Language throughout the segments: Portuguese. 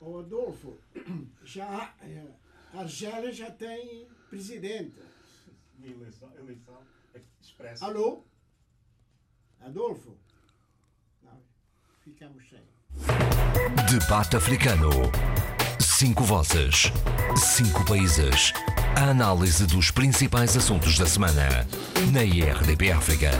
O Adolfo, já, a Argélia já tem presidente. Eleição, eleição expressa. Alô? Adolfo? Não, ficamos sem. Debate africano. Cinco vozes. Cinco países. A análise dos principais assuntos da semana. Na IRDP África.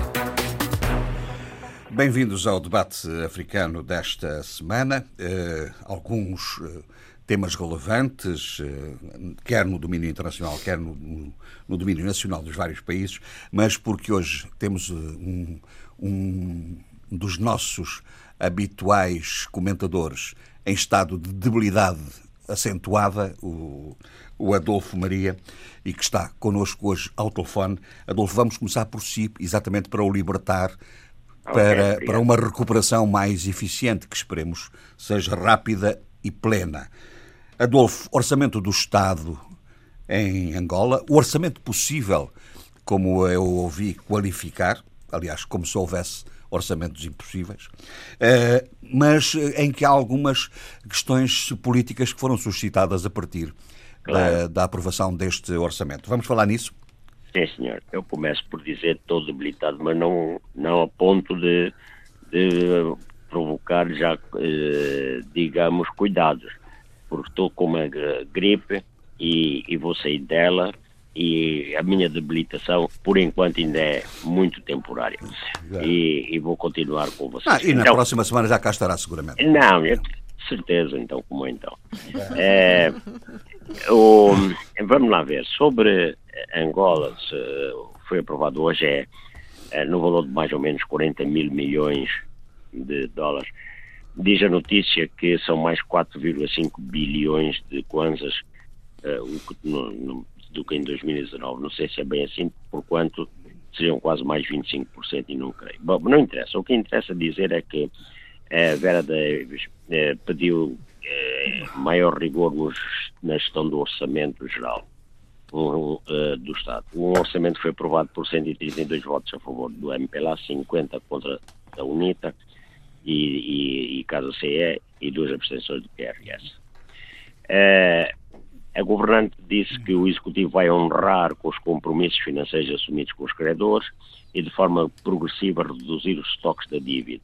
Bem-vindos ao debate africano desta semana. Uh, alguns uh, temas relevantes, uh, quer no domínio internacional, quer no, no, no, domínio nacional dos vários países, mas porque hoje temos um, um dos nossos habituais comentadores em estado de debilidade acentuada, o, o Adolfo Maria, e que está connosco hoje ao telefone. Adolfo, vamos começar por si, exatamente para o libertar para, okay, para uma recuperação mais eficiente, que esperemos seja rápida e plena. Adolfo, orçamento do Estado em Angola, o orçamento possível, como eu ouvi qualificar, aliás, como se houvesse orçamentos impossíveis, eh, mas em que há algumas questões políticas que foram suscitadas a partir claro. da, da aprovação deste orçamento. Vamos falar nisso? Sim, senhor. Eu começo por dizer estou debilitado, mas não, não a ponto de, de provocar já, eh, digamos, cuidados, porque estou com uma gripe e, e vou sair dela e a minha debilitação, por enquanto, ainda é muito temporária. E, e, vou continuar com vocês. Ah, e na então, próxima semana já cá estará, seguramente. Não, é, certeza, então, como é então. É, o, vamos lá ver. Sobre Angola, foi aprovado hoje, é, é, no valor de mais ou menos 40 mil milhões de dólares. Diz a notícia que são mais 4,5 bilhões de kwanzas no, do que em 2019. Não sei se é bem assim, porquanto seriam quase mais 25% e não creio. Bom, não interessa. O que interessa dizer é que a Vera Davis eh, pediu eh, maior rigor na gestão do orçamento geral uh, do Estado. Um orçamento foi aprovado por 132 votos a favor do MPLA, 50 contra a UNITA e, e, e Casa CE e duas abstenções do PRS. Uh, a governante disse que o Executivo vai honrar com os compromissos financeiros assumidos com os credores e de forma progressiva reduzir os estoques da dívida.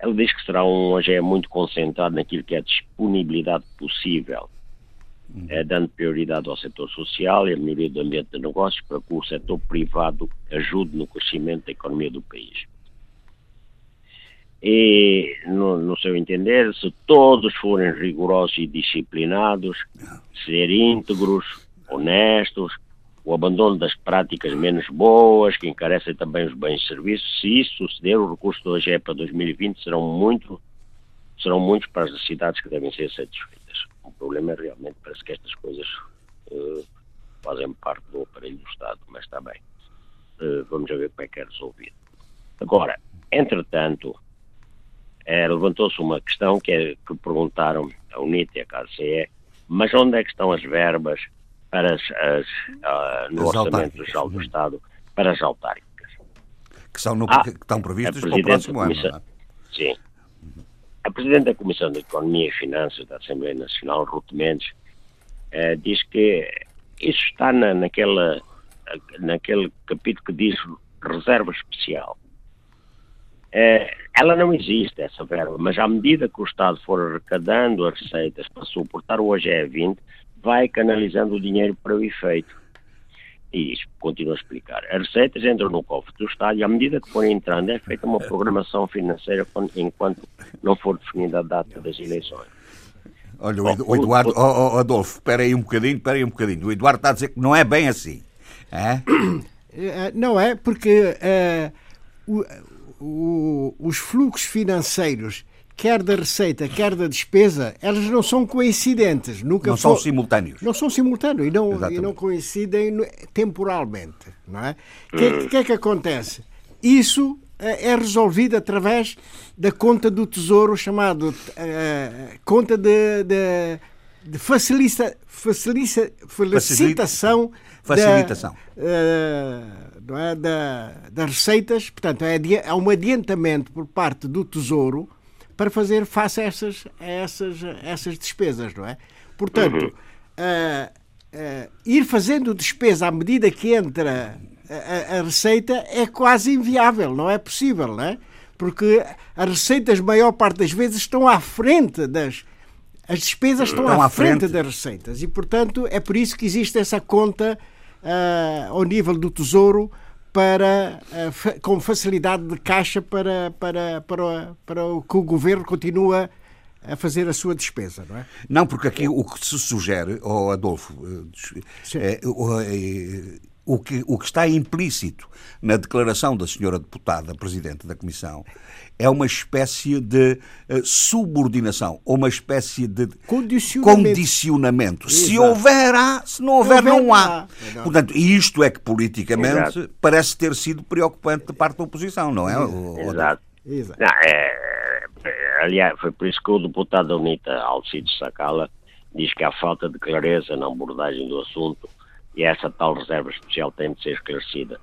Ela diz que será um hoje é muito concentrado naquilo que é a disponibilidade possível. É, dando prioridade ao setor social e à melhoria do ambiente de negócios para que o setor privado ajude no crescimento da economia do país. E, no, no seu entender, se todos forem rigorosos e disciplinados, ser íntegros, honestos, o abandono das práticas menos boas, que encarecem também os bens e serviços. Se isso suceder, o recurso do OGE para 2020 serão, muito, serão muitos para as cidades que devem ser satisfeitas. O problema é realmente, parece que estas coisas uh, fazem parte do aparelho do Estado, mas está bem. Uh, vamos ver como é que é resolvido. Agora, entretanto, uh, levantou-se uma questão que, é, que perguntaram a UNIT e a KCE, mas onde é que estão as verbas para as, as uh, no as Orçamento Geral do Estado para as autárquicas. Que, são no, ah, que estão previstas para o próximo ano. É? Sim. A Presidente da Comissão de Economia e Finanças da Assembleia Nacional, Ruth Mendes, uh, diz que isso está na, naquela, naquele capítulo que diz reserva especial. Uh, ela não existe, essa verba, mas à medida que o Estado for arrecadando as receitas para suportar o OGE 20, vai canalizando o dinheiro para o efeito. E isto continuo a explicar. As receitas entram no cofre do Estado e à medida que forem entrando é feita uma programação financeira enquanto não for definida a data das eleições. Olha, o, Eduardo, oh, oh, Adolfo, espera aí um bocadinho, espera aí um bocadinho. O Eduardo está a dizer que não é bem assim. É? é não é, porque uh, o, o, os fluxos financeiros quer da receita, quer da despesa, elas não são coincidentes. Nunca não são simultâneos. Não são simultâneos e não, e não coincidem temporalmente. Não é? O que, que, é que acontece? Isso eh, é resolvido através da conta do Tesouro, chamado uh, conta de, de, de facilita, facilita, facilitação, facilitação. Da, uh, não é, da, das receitas. Portanto, é, é um adiantamento por parte do Tesouro para fazer face a essas, a essas, a essas despesas, não é? Portanto, uh, uh, ir fazendo despesa à medida que entra a, a, receita é quase inviável, não é possível, não é? Porque as receitas, maior parte das vezes, estão à frente das. As despesas estão, estão à, frente, frente, das receitas e, portanto, é por isso que existe essa conta uh, ao nível do Tesouro para, uh, com facilidade de caixa para, para, para, para o que o governo continua a fazer a sua despesa, não é? Não, porque aqui o que se sugere, oh Adolfo, é, o que, o que está implícito na declaração da senhora deputada, presidente da Comissão, é uma espécie de uh, subordinação, ou uma espécie de condicionamento. condicionamento. Se houver, há, se não houver, não, não há. Não. Portanto, isto é que politicamente Exato. parece ter sido preocupante da parte da oposição, não é? Exato. Exato. Não, é, é, aliás, foi por isso que o deputado da UNITA, Alcides Sacala, diz que há falta de clareza na abordagem do assunto e essa tal reserva especial tem de ser esclarecida.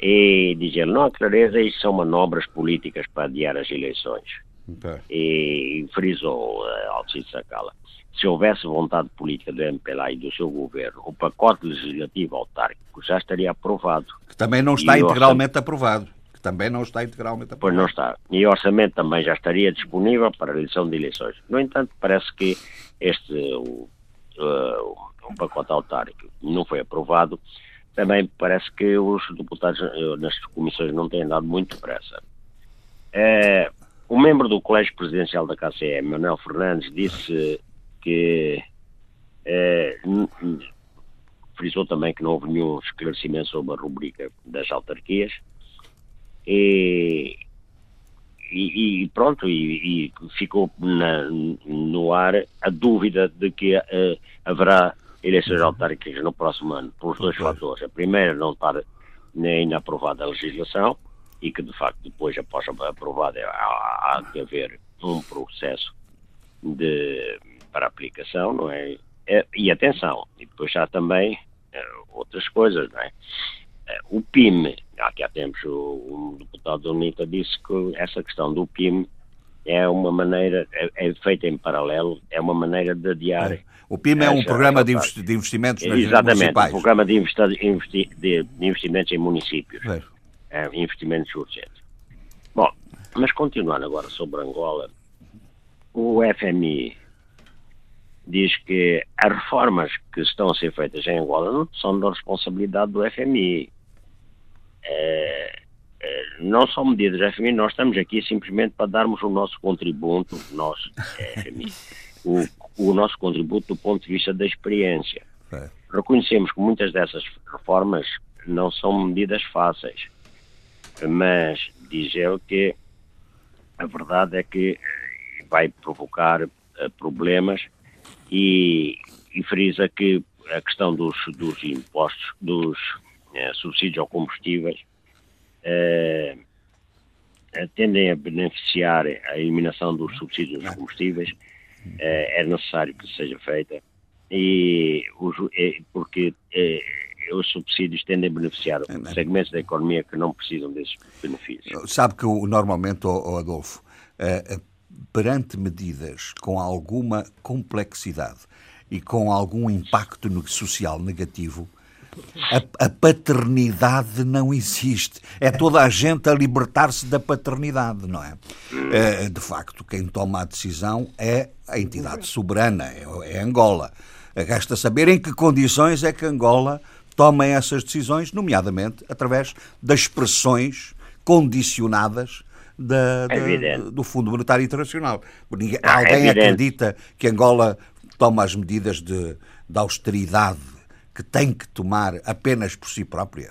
E diz ele, não há clareza, isso são manobras políticas para adiar as eleições. Okay. E, e frisou uh, Alcides Sacala. Se houvesse vontade política do MPLA e do seu governo, o pacote legislativo autárquico já estaria aprovado. Que também não está e integralmente orçamento... aprovado. Que também não está integralmente aprovado. Pois não está. E o orçamento também já estaria disponível para a eleição de eleições. No entanto, parece que este, o, uh, um pacote autárquico não foi aprovado, também parece que os deputados eh, nas comissões não têm dado muito pressa. É, o membro do Colégio Presidencial da KCE, Manuel Fernandes, disse que é, frisou também que não houve nenhum esclarecimento sobre a rubrica das autarquias e, e, e pronto, e, e ficou na, no ar a dúvida de que uh, haverá eleições autárquicas no próximo ano, por dois fatores. A primeira, não estar nem aprovada a legislação e que, de facto, depois, após aprovada, há, há de haver um processo de, para aplicação, não é? é e atenção, e depois há também é, outras coisas, não é? é o PIM, aqui há tempos o, o deputado da UNITA disse que essa questão do PIM é uma maneira, é, é feita em paralelo, é uma maneira de adiar. É. O PIM é um programa de, investimentos nas Exatamente, municipais. um programa de, investi de, investimentos em municípios. É. é. investimentos urgentes. Bom, mas continuando agora sobre Angola, o FMI diz que as reformas que estão a ser feitas em Angola não são da responsabilidade do FMI. É, eh, não são medidas FMI, nós estamos aqui simplesmente para darmos o nosso contributo, nós, FMI, o, o nosso contributo do ponto de vista da experiência. É. Reconhecemos que muitas dessas reformas não são medidas fáceis, mas diz ele que a verdade é que eh, vai provocar uh, problemas e, e frisa que a questão dos, dos impostos, dos uh, subsídios aos combustíveis, eh, tendem a beneficiar a eliminação dos subsídios dos combustíveis, eh, é necessário que seja feita, e os, é, porque é, os subsídios tendem a beneficiar é, segmentos da economia que não precisam desses benefícios. Sabe que normalmente, oh, Adolfo, perante medidas com alguma complexidade e com algum impacto social negativo, a, a, paternidade não existe. É toda a gente a libertar-se da paternidade, não é? é? De facto, quem toma a decisão é a entidade soberana, é, é Angola. Resta saber em que condições é que Angola toma essas decisões, nomeadamente através das expressões condicionadas da, da, do Fundo Monetário Internacional. Ninguém, é alguém acredita que Angola toma as medidas de, de austeridade que tem que tomar apenas por si própria?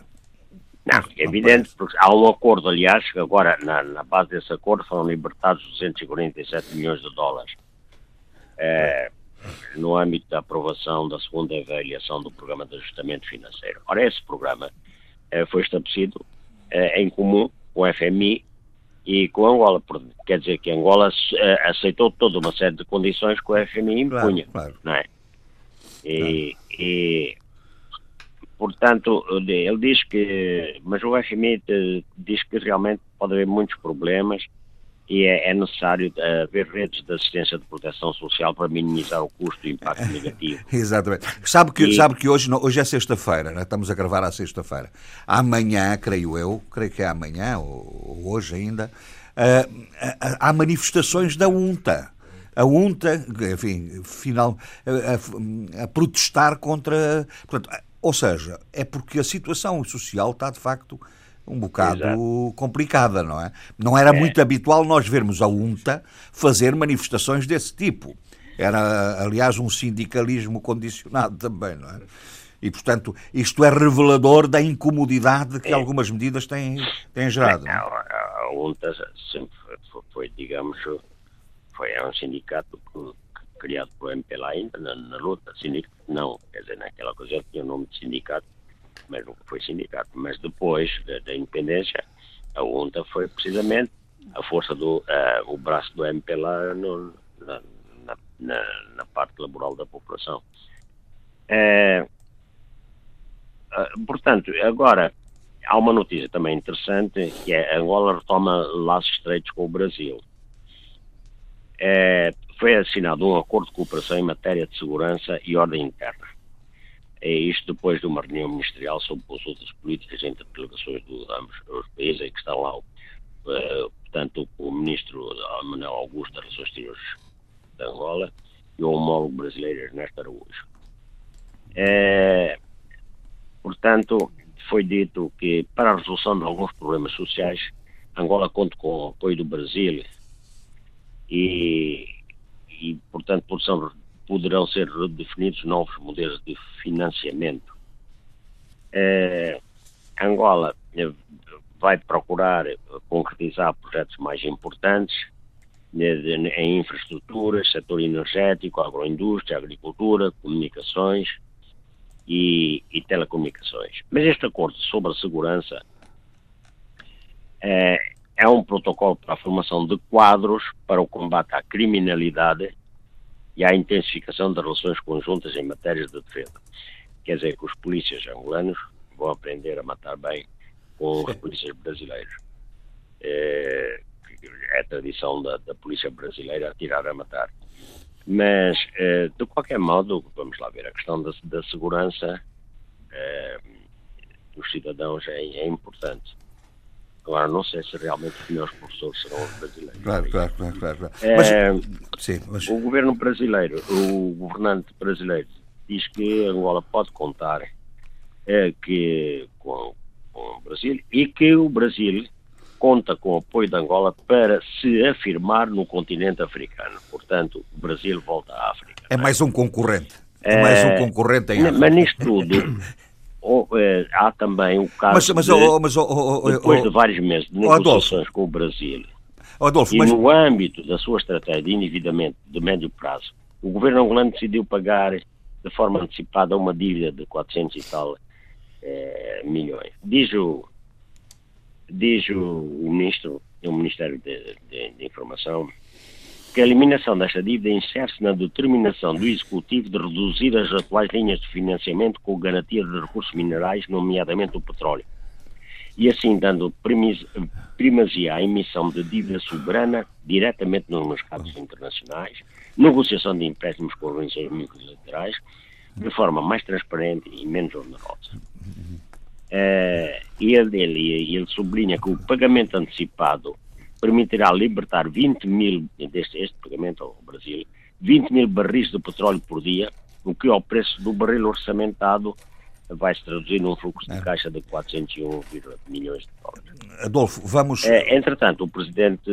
Não, é evidente, porque há um acordo, aliás, que agora, na, na, base desse acordo, foram libertados 247 milhões de dólares é, no âmbito da aprovação da segunda avaliação do Programa de Ajustamento Financeiro. Ora, esse programa é, foi estabelecido é, em comum com o FMI e com Angola. Quer dizer que Angola aceitou toda uma série de condições que o FMI impunha. Claro, claro. Não é? E, claro. e Portanto, ele diz que, mas o FMI diz que realmente pode haver muitos problemas e é, é, necessário uh, haver redes de assistência de proteção social para minimizar o custo e o impacto negativo. Exatamente. Sabe que, e... sabe que hoje, hoje é sexta-feira, né? estamos a gravar à sexta-feira. Amanhã, creio eu, creio que é amanhã, ou, hoje ainda, uh, há manifestações da UNTA. A UNTA, enfim, final, a, a protestar contra. Portanto, ou seja, é porque a situação social está de facto um bocado Exato. complicada, não é? Não era é. muito habitual nós vermos a UNTA fazer manifestações desse tipo. Era, aliás, um sindicalismo condicionado também, não é? E, portanto, isto é revelador da incomodidade que é. algumas medidas têm, têm gerado. Não, a, a UNTA sempre foi, digamos, foi um sindicato que, criado pelo MPLA ainda na, luta. Sindicato, não, quer dizer, naquela ocasião tinha o nome de sindicato, mas nunca foi sindicato. Mas depois da, independência, a UNTA foi precisamente a força do o braço do MPLA na, na, na, parte laboral da população. Uh, portanto, agora há uma notícia também interessante que é Angola retoma laços estreitos com o Brasil. Foi assinado um acordo de cooperação em matéria de segurança e ordem interna. É isto depois de uma reunião ministerial sobre consultas políticas entre delegações de ambos os países, em que está lá, uh, portanto, o ministro Manuel Augusto das Relações Exteriores de Angola e o homólogo brasileiro Ernesto Araújo. É, portanto, foi dito que para a resolução de alguns problemas sociais, Angola conta com o apoio do Brasil e, e portanto, poderão ser redefinidos novos modelos de financiamento. Eh, Angola eh, vai procurar concretizar projetos mais importantes em infraestruturas, setor energético, agroindústria, agricultura, comunicações e, e telecomunicações. Mas este acordo sobre a segurança é, é um protocolo para a formação de quadros para o combate à criminalidade e à intensificação das relações conjuntas em matérias de defesa. Quer dizer que os polícias angolanos vão aprender a matar bem com os polícias brasileiros. É, é a tradição da, da, polícia brasileira atirar a matar. Mas, é, de qualquer modo, vamos lá ver, a questão da, da segurança é, dos cidadãos é, é importante. Agora, não sei se realmente os melhores professores serão os brasileiros. Claro, claro, claro. claro. É, mas, sim, mas... O governo brasileiro, o governante brasileiro, diz que Angola pode contar é, que, com, com o Brasil e que o Brasil conta com o apoio de Angola para se afirmar no continente africano. Portanto, o Brasil volta à África. É mais um concorrente. É mais um concorrente em África. Mas nisto tudo, ou, eh, há também o caso mas, mas, de, oh, mas, oh, oh, depois de vários meses de negociações com o Brasil. Adolfo, e no âmbito da sua estratégia de endividamento de médio prazo, o governo angolano decidiu pagar de forma antecipada uma dívida de 400 e tal eh, milhões. Diz o, diz o ministro, o Ministério de, de, de Informação, que a eliminação desta dívida insere-se na determinação do Executivo de reduzir as atuais linhas de financiamento com garantia de recursos minerais, nomeadamente o petróleo, e assim dando primazia à emissão de dívida soberana diretamente nos mercados internacionais, negociação de empréstimos com organizações multilaterais, de forma mais transparente e menos onerosa. Uh, ele, ele, ele sublinha que o pagamento antecipado permitirá libertar 20 mil, deste este pagamento ao Brasil, 20 mil barris de petróleo por dia, o que ao preço do barril orçamentado vai se traduzir num fluxo de é. caixa de 401 milhões de dólares. Adolfo, vamos. É, entretanto, o presidente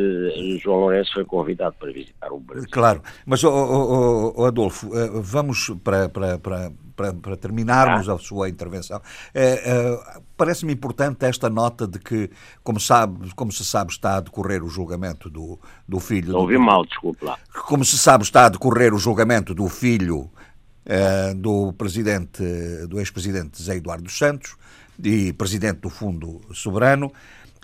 João Lourenço foi convidado para visitar o Brasil. Claro, mas, oh, oh, oh, Adolfo, eh, vamos para, para, para, para, para terminarmos ah. a sua intervenção. É, é, Parece-me importante esta nota de que, como, sabe, como se sabe, está a decorrer o julgamento do, do filho. Não ouvi mal, desculpe lá. Como se sabe, está a decorrer o julgamento do filho eh, do presidente, do ex-presidente Zé Eduardo Santos e presidente do Fundo Soberano.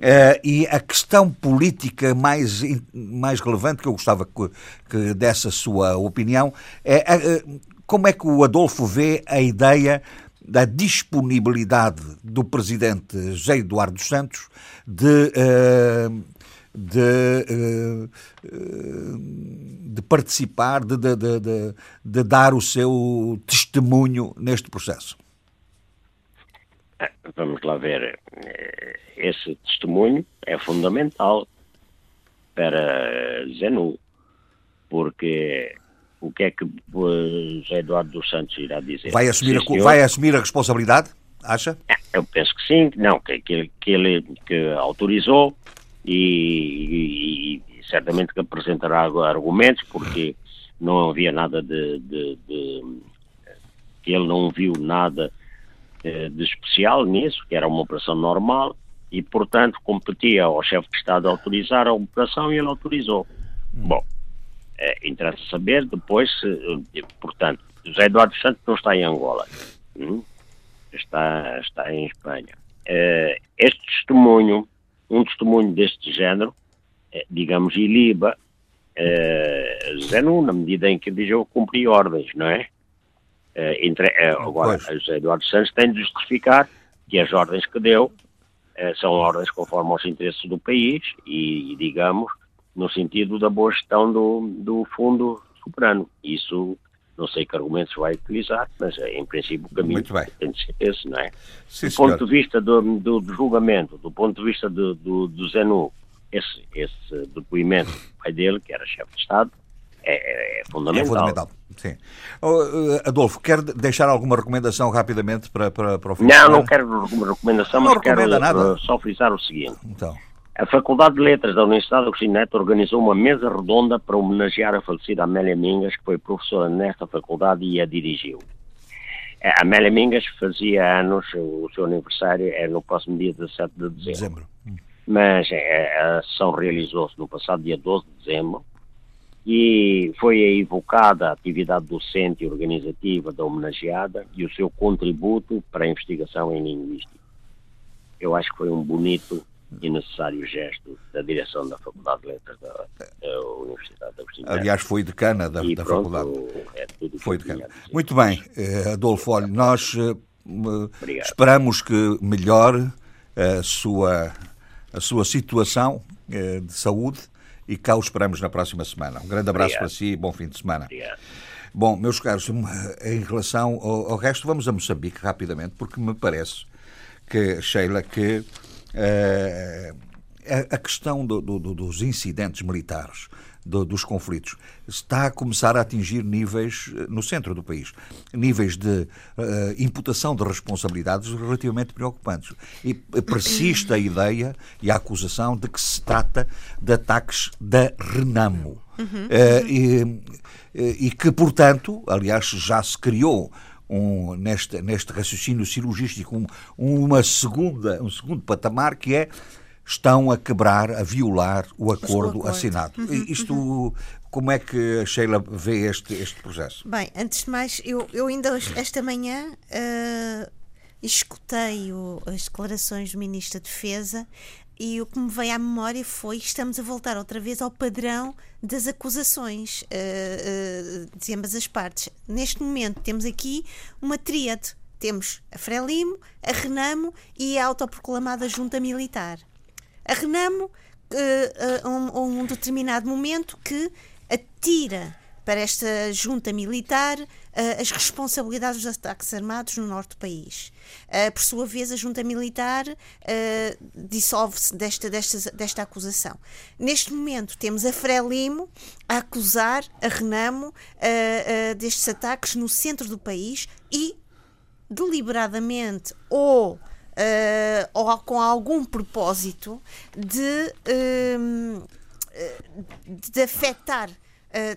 Uh, e a questão política mais, mais relevante que eu gostava que, que desse a sua opinião é uh, como é que o Adolfo vê a ideia da disponibilidade do presidente José Eduardo Santos de, de, de participar, de, de, de, dar o seu testemunho neste processo? Vamos lá ver. Esse testemunho é fundamental para Zenu, porque o que é que José Eduardo dos Santos irá dizer? Vai assumir, a, vai assumir a responsabilidade, acha? É, eu penso que sim, não, que, que, que ele que autorizou e, e, e, certamente que apresentará argumentos, porque não havia nada de, de, de que ele não viu nada de, de especial nisso, que era uma operação normal, e, portanto, competia ao chefe de Estado autorizar a operação e ele autorizou. Bom, é, interessa saber depois se, eh, portanto, José Eduardo Santos não está em Angola, hum? está, está em Espanha. É, este testemunho, um testemunho deste género, é, digamos, iliba é, na medida em que diz eu cumpri ordens, não é? é entre, agora, José Eduardo Santos tem de justificar que as ordens que deu são ordens conforme aos interesses do país e, digamos, no sentido da boa gestão do, do Fundo Soberano. Isso não sei que argumentos vai utilizar, mas é, em princípio o caminho tem de ser esse, não é? Sim, do senhor. ponto de vista do, do, do, julgamento, do ponto de vista do, do, do Zenu, esse, esse depoimento pai dele, que era chefe de Estado, é, é, é fundamental. É fundamental, sim. Oh, Adolfo, quer deixar alguma recomendação rapidamente para, para, para o fim Não, não quero alguma recomendação, não mas quero nada. só frisar o seguinte. Então. A Faculdade de Letras da Universidade Agostinho Neto organizou uma mesa redonda para homenagear a falecida Amélia Mingas, que foi professora nesta faculdade e a dirigiu. A Amélia Mingas fazia anos, o seu aniversário é no próximo dia 17 de dezembro. dezembro. Mas é, a sessão realizou-se no passado dia 12 de dezembro e foi evocada a atividade docente e organizativa da homenageada e o seu contributo para a investigação em linguística. Eu acho que foi um bonito e necessário gesto da direção da Faculdade de Letras da, da Universidade da Agostinho. Aliás, foi decana da, da pronto, Faculdade. É foi decana. Muito bem, eh, Adolfo, olha, nós eh, esperamos que melhore a sua, a sua situação eh, de saúde e cá o esperamos na próxima semana. Um grande abraço Obrigado. para si e bom fim de semana. Obrigado. Bom, meus caros, em relação ao, ao, resto, vamos a Moçambique rapidamente, porque me parece que, Sheila, que a, a, questão do, do, dos incidentes militares do, dos conflitos está a começar a atingir níveis eh, no centro do país, níveis de uh, imputação de responsabilidades relativamente preocupantes. E persiste a ideia e a acusação de que se trata de ataques da Renamo. Uhum. Uh, e, e que, portanto, aliás, já se criou um, neste, neste raciocínio cirurgístico um, uma segunda, um segundo patamar que é estão a quebrar, a violar o acordo, acordo. assinado. Uhum, Isto, uhum. como é que a Sheila vê este, este processo? Bem, antes de mais, eu, eu ainda esta manhã uh, escutei o, as declarações do Ministro da Defesa e o que me veio à memória foi estamos a voltar outra vez ao padrão das acusações uh, uh, de ambas as partes. Neste momento temos aqui uma tríade. Temos a Frelimo, a Renamo e a autoproclamada junta militar a Renamo, uh, um, um determinado momento, que atira para esta junta militar uh, as responsabilidades dos ataques armados no norte do país. Uh, por sua vez, a junta militar uh, dissolve-se desta, desta, desta acusação. Neste momento, temos a Frelimo a acusar a Renamo destes ataques no centro do país e, deliberadamente ou ou com algum propósito de, uh, de afetar,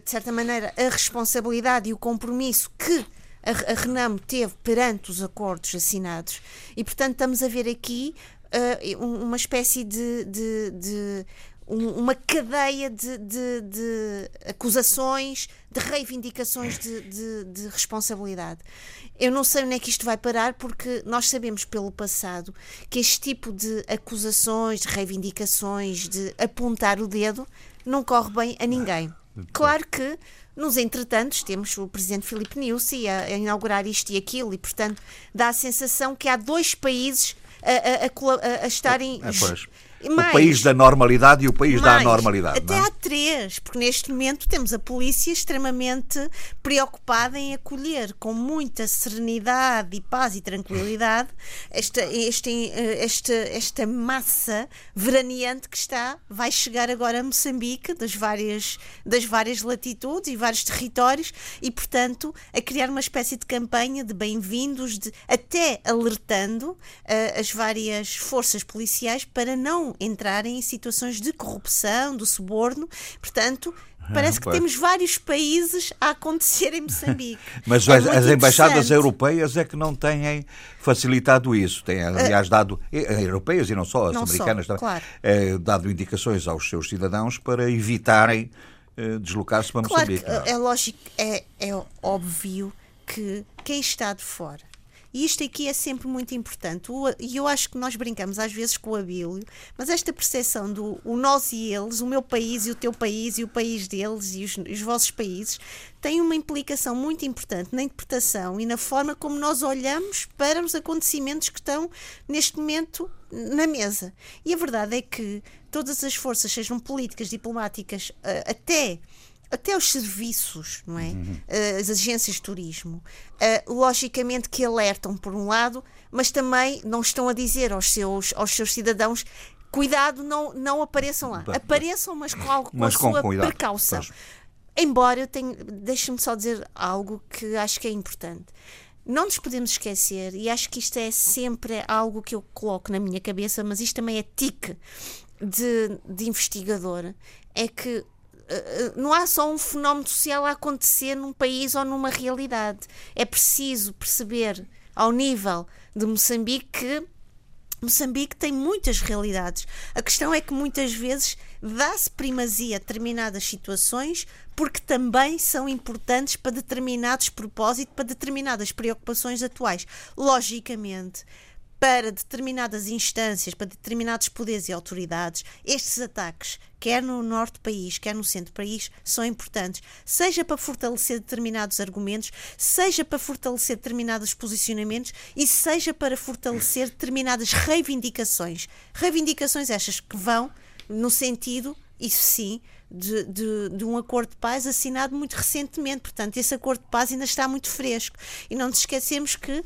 de certa maneira, a responsabilidade e o compromisso que a, a Renamo teve perante os acordos assinados. E, portanto, estamos a ver aqui uma espécie de, de, de uma cadeia de, de, acusações, de reivindicações de, responsabilidade. Eu não sei onde é que isto vai parar, porque nós sabemos pelo passado que este tipo de acusações, de reivindicações, de apontar o dedo, não corre bem a ninguém. Claro que nos entretantos, temos o presidente Filipe Niusi a, a, inaugurar isto e aquilo, e portanto dá a sensação que há dois países a, a, a estarem. É, Mais, o país da normalidade e o país mais, da anormalidade. Até é? há três, porque neste momento temos a polícia extremamente preocupada em acolher com muita serenidade e paz e tranquilidade esta, este, esta, esta massa veraneante que está, vai chegar agora a Moçambique, das várias, das várias latitudes e vários territórios, e portanto a criar uma espécie de campanha de bem-vindos, até alertando uh, as várias forças policiais para não entrarem em situações de corrupção, do suborno. Portanto, Parece que temos vários países a acontecer em Moçambique. Mas é as, embaixadas europeias é que não têm facilitado isso. Têm, aliás, dado, europeias e não só, as não americanas só, também, claro. é, dado indicações aos seus cidadãos para evitarem deslocar-se para claro Moçambique. É? é lógico, é, é óbvio que quem está de fora e isto aqui é sempre muito importante. E eu acho que nós brincamos às vezes com o Abílio, mas esta percepção do o nós e eles, o meu país e o teu país e o país deles e os, os vossos países, tem uma implicação muito importante na interpretação e na forma como nós olhamos para os acontecimentos que estão neste momento na mesa. E a verdade é que todas as forças, sejam políticas, diplomáticas, eh, até até os serviços, não é? Uhum. Uh, as agências de turismo, uh, logicamente que alertam por um lado, mas também não estão a dizer aos seus, aos seus cidadãos cuidado, não, não apareçam lá. Apareçam, mas com, algo, com mas a com sua cuidado. precaução. Pois. Embora eu tenha, deixe-me só dizer algo que acho que é importante. Não nos podemos esquecer, e acho que isto é sempre algo que eu coloco na minha cabeça, mas isto também é tique de, de investigador, é que eh, não há só um fenómeno social a acontecer num país ou numa realidade. É preciso perceber, ao nível de Moçambique, que Moçambique tem muitas realidades. A questão é que muitas vezes dá-se primazia a determinadas situações porque também são importantes para determinados propósitos, para determinadas preocupações atuais. Logicamente, para determinadas instâncias, para determinados poderes e autoridades, estes ataques, quer no norte do país, quer no centro do país, são importantes, seja para fortalecer determinados argumentos, seja para fortalecer determinados posicionamentos e seja para fortalecer determinadas reivindicações. Reivindicações estas que vão no sentido, isso sim, de, de, de, um acordo de paz assinado muito recentemente. Portanto, esse acordo de paz ainda está muito fresco. E não nos esquecemos que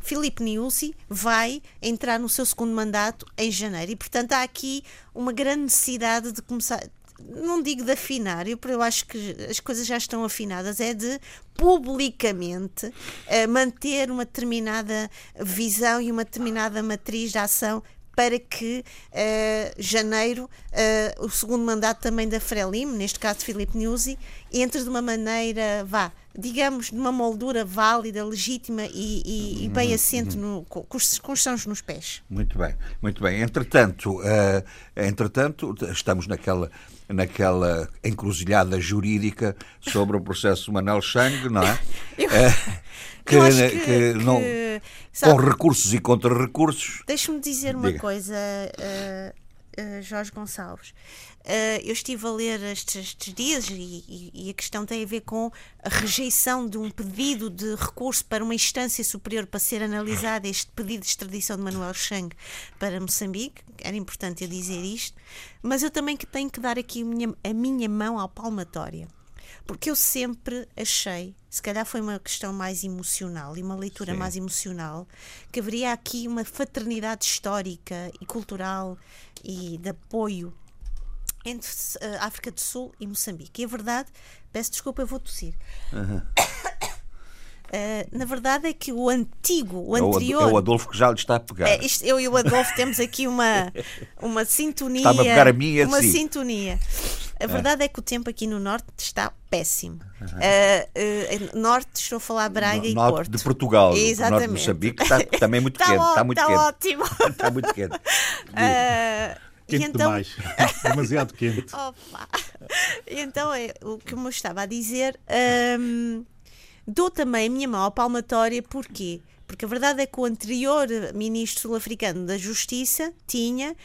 Filipe Niusi vai entrar no seu segundo mandato em janeiro e, portanto, há aqui uma grande necessidade de começar. Não digo de afinar, eu, eu acho que as coisas já estão afinadas, é de publicamente uh, manter uma determinada visão e uma determinada matriz de ação para que uh, janeiro, uh, o segundo mandato também da Frelimo, neste caso Filipe Nuzzi, entre de uma maneira, vá, digamos, de uma moldura válida, legítima e, e, e bem uhum. assente no, com, com os sãos nos pés. Muito bem, muito bem. Entretanto, uh, entretanto estamos naquela naquela encruzilhada jurídica sobre o processo Manel Chang, não é? Eu, uh, que, que, que, não, sabe, com recursos e contra-recursos. Deixa-me dizer uma Diga. coisa, uh, uh, Jorge Gonçalves. Uh, eu estive a ler estes, estes dias e, e, e, a questão tem a ver com a rejeição de um pedido de recurso para uma instância superior para ser analisado este pedido de extradição de Manuel Chang para Moçambique. Era importante eu dizer isto, mas eu também que tenho que dar aqui a minha, a minha mão à palmatória porque eu sempre achei, se calhar foi uma questão mais emocional e uma leitura Sim. mais emocional, que haveria aqui uma fraternidade histórica e cultural e de apoio entre uh, África do Sul e Moçambique. E a verdade, peço desculpa, eu vou tossir. Uhum. Uh, na verdade é que o antigo, o anterior. É o Adolfo que já lhe está a pegar. É, isto, eu e o Adolfo temos aqui uma, uma sintonia. Está-me a pegar a mim Uma assim. sintonia. A verdade é. é. que o tempo aqui no Norte está péssimo. Uh, uh, norte, estou a falar Braga no, e norte Porto. de Portugal. Exatamente. Norte de Moçambique está também é muito está quente. está muito está quente. ótimo. está muito quente. Quente então... demais. Demasiado quente. Opa. Então, é, o que eu estava a dizer. Um, Dou também a minha mão à palmatória, porquê? Porque a verdade é que o anterior ministro sul-africano da Justiça tinha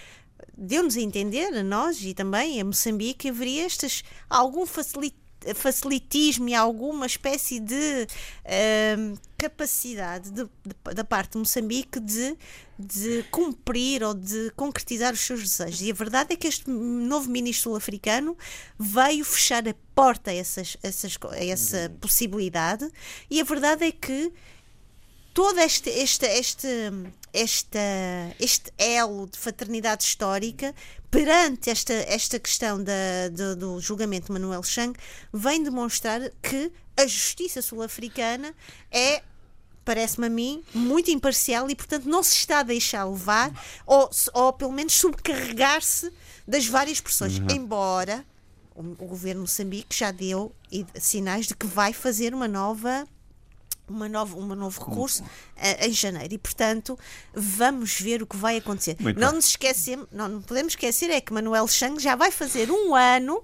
deu-nos a entender, a nós e também a Moçambique, que haveria estas, algum facilita, facilitismo e alguma espécie de uh, capacidade de, de, da parte de Moçambique de, de cumprir ou de concretizar os seus desejos. E a verdade é que este novo ministro sul-africano veio fechar a porta a, essas, essas, a essa possibilidade, e a verdade é que todo este, este, este, este, este elo de fraternidade histórica perante esta, esta questão da, do, do julgamento de Manuel Chang vem demonstrar que a justiça sul-africana é parece-me a mim, muito imparcial e, portanto, não se está a deixar levar ou, ou pelo menos subcarregar-se das várias pressões. Uhum. Embora o, o governo de Moçambique já deu sinais de que vai fazer uma nova uma nova, um novo recurso uh, em janeiro e, portanto, vamos ver o que vai acontecer. Muito não bem. nos esquecemos, não, não podemos esquecer é que Manuel Chang já vai fazer um ano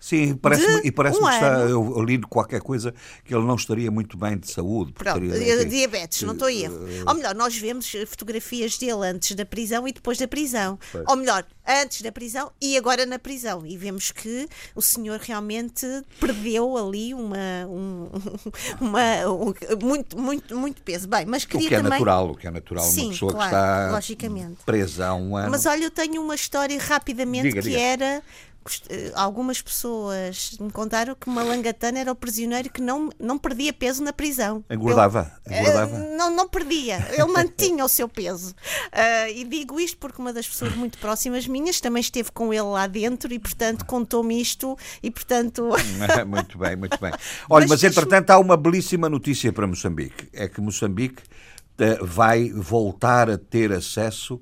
Sim, parece e parece-me um que está, eu, eu li qualquer coisa que ele não estaria muito bem de saúde. Pronto, estaria, diabetes, não estou a erro. Uh, Ou melhor, nós vemos fotografias dele antes da prisão e depois da prisão. Pois. Ou melhor, antes da prisão e agora na prisão. E vemos que o senhor realmente perdeu ali uma, um, uma um, muito, muito, muito peso. Bem, mas queria o que é também... natural, o que é natural, Sim, uma pessoa claro, que está presa há um ano. Mas olha, eu tenho uma história rapidamente diga, que diga. era eh, algumas pessoas me contaram que Malangatana era o prisioneiro que não, não perdia peso na prisão. Engordava. Ele, engordava. Uh, não, não perdia, ele mantinha o seu peso. Uh, e digo isto porque uma das pessoas muito próximas minhas também esteve com ele lá dentro e, portanto, contou-me isto e, portanto. muito bem, muito bem. Olha, mas, mas entretanto há uma belíssima notícia para Moçambique: é que Moçambique vai voltar a ter acesso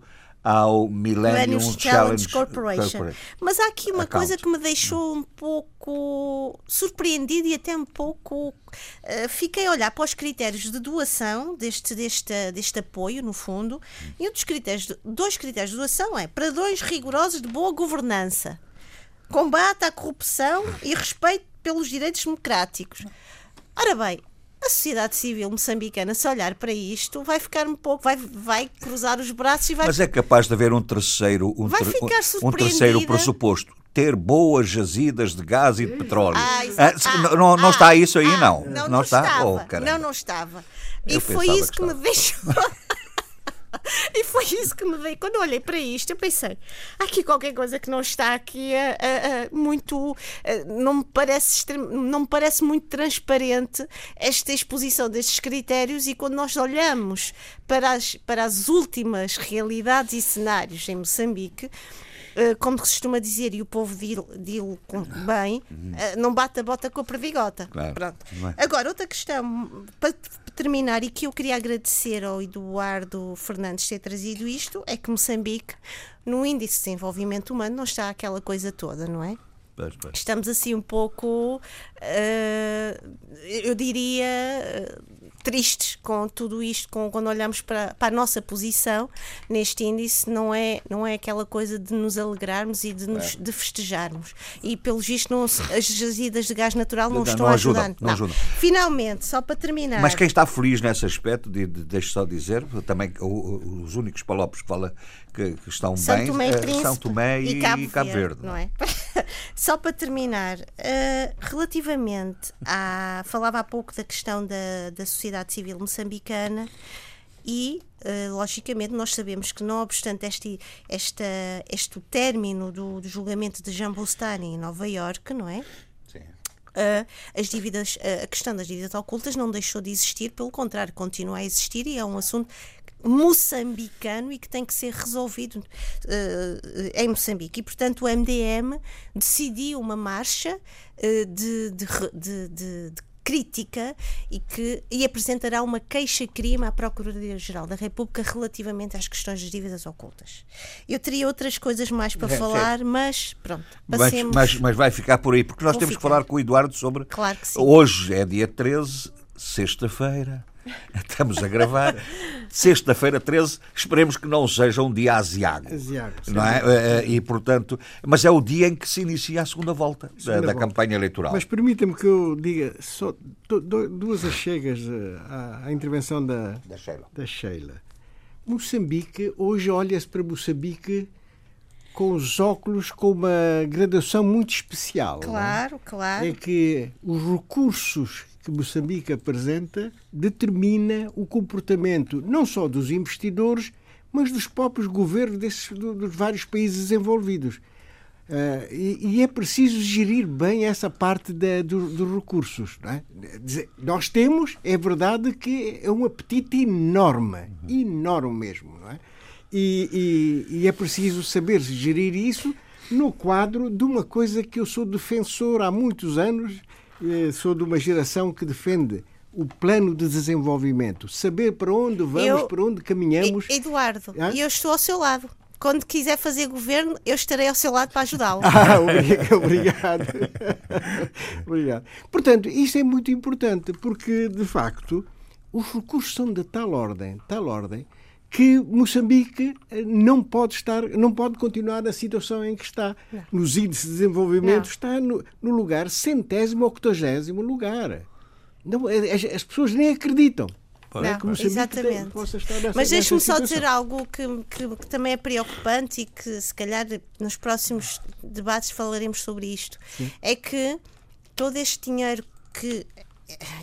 ao Millennium Challenge, Challenge Corporation. Corporation. Mas há aqui uma Account. coisa que me deixou um pouco surpreendido e até um pouco. Uh, fiquei a olhar para os critérios de doação deste, deste, deste apoio, no fundo, e um dos critérios, dois critérios de doação é padrões rigorosos de boa governança, combate à corrupção e respeito pelos direitos democráticos. Ora bem, a sociedade civil moçambicana, se olhar para isto, vai ficar um pouco, vai, vai cruzar os braços e vai. Mas é capaz de haver um terceiro, um, ter, um terceiro pressuposto. Ter boas jazidas de gás e de petróleo. Ah, ah, não, não, ah, está isso aí, ah, não. Não, não, não está? Estava. Oh, não, não estava. E Eu foi isso que, que me deixou. E foi isso que me veio. Quando olhei para isto, eu pensei: aqui qualquer coisa que não está aqui a muito. não, me parece não me parece muito transparente esta exposição destes critérios. E quando nós olhamos para as, para as últimas realidades e cenários em Moçambique, como se costuma dizer, e o povo dilo bem, eh, não bate a bota com a perdigota. Claro. Pronto. É? Agora, outra questão, para terminar, e que eu queria agradecer ao Eduardo Fernandes ter trazido isto, é que Moçambique, no índice de desenvolvimento humano, não está aquela coisa toda, não é? Estamos assim um pouco, uh, eu diria, tristes com tudo isto, com, quando olhamos para, para, a nossa posição neste índice, não é, não é aquela coisa de nos alegrarmos e de, nos, é. de festejarmos. E, pelo visto, não, as jazidas de gás natural não, não estão não ajudam, ajudando. Não, ajudam. Finalmente, só para terminar. Mas quem está feliz nesse aspecto, de, de, deixe só dizer, também os únicos palopes que fala que, que estão São bem Tomé e São Tomé e, e Cabo, Cabo Verde, Verde. Não é? Só para terminar, uh, relativamente à. Falava há pouco da questão da, da sociedade civil moçambicana e, uh, logicamente, nós sabemos que, não obstante este, esta, este término do, do julgamento de Jean Bustani em Nova Iorque, não é? As dívidas, a questão das dívidas ocultas não deixou de existir, pelo contrário, continua a existir e é um assunto moçambicano e que tem que ser resolvido uh, em Moçambique. E, portanto, o MDM decidiu uma marcha uh, de, de, de, de crítica e que e apresentará uma queixa-crime à Procuradoria-Geral da República relativamente às questões das dívidas ocultas. Eu teria outras coisas mais para é, falar, mas pronto, passemos. Mas, mas, mas, vai ficar por aí, porque nós Vou temos ficar. que falar com o Eduardo sobre. Claro que sim. Hoje é dia 13, sexta-feira. Estamos a gravar. Sexta-feira 13, esperemos que não seja um dia aziago. Aziago não é? Eh, eh, e, portanto, mas é o dia em que se inicia a segunda volta segunda da, da campanha eleitoral. Mas permita-me que eu diga só duas achegas eh, à, à intervenção da, da, Sheila. da Sheila. Moçambique, hoje olha-se para Moçambique com os óculos com uma graduação muito especial. É? Claro, é? claro. É que os recursos que Moçambique apresenta determina o comportamento não só dos investidores, mas dos próprios governos desses, dos vários países desenvolvidos. Uh, e, e, é preciso gerir bem essa parte da, do, dos recursos. É? Nós temos, é verdade, que é um apetite enorme, enorme mesmo. É? E, e, e é preciso saber gerir isso no quadro de uma coisa que eu sou defensor há muitos anos, sou de uma geração que defende o plano de desenvolvimento, saber para onde vamos, eu, para onde caminhamos. Eduardo, e eu estou ao seu lado. Quando quiser fazer governo, eu estarei ao seu lado para ajudá-lo. Ah, obrigado. obrigado. Portanto, isto é muito importante, porque, de facto, os recursos são de tal ordem, tal ordem, que Moçambique eh, não pode estar, não pode continuar na situação em que está. Não. Nos índices de desenvolvimento não. está no, no, lugar centésimo ou octogésimo lugar. Não, as, as pessoas nem acreditam. Não, é exatamente. Tem, Mas deixe-me só dizer algo que, que, que, também é preocupante e que se calhar nos próximos debates falaremos sobre isto. Sim. É que todo este dinheiro que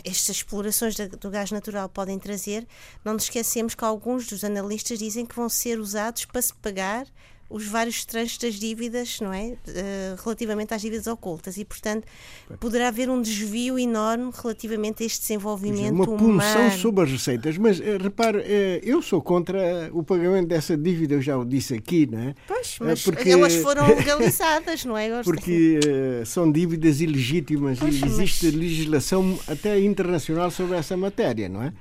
estas explorações do gás natural podem trazer, não nos esquecemos que alguns dos analistas dizem que vão ser usados para se pagar os vários tranches das dívidas, não é? Uh, relativamente às dívidas ocultas. E, portanto, poderá haver um desvio enorme relativamente a este desenvolvimento Uma punção sobre as receitas. Mas, uh, repare, uh, eu sou contra o pagamento dessa dívida, eu já o disse aqui, não é? Pois, mas porque, elas foram legalizadas, não é? Porque são dívidas ilegítimas pois, e existe mas... legislação até internacional sobre essa matéria, não é?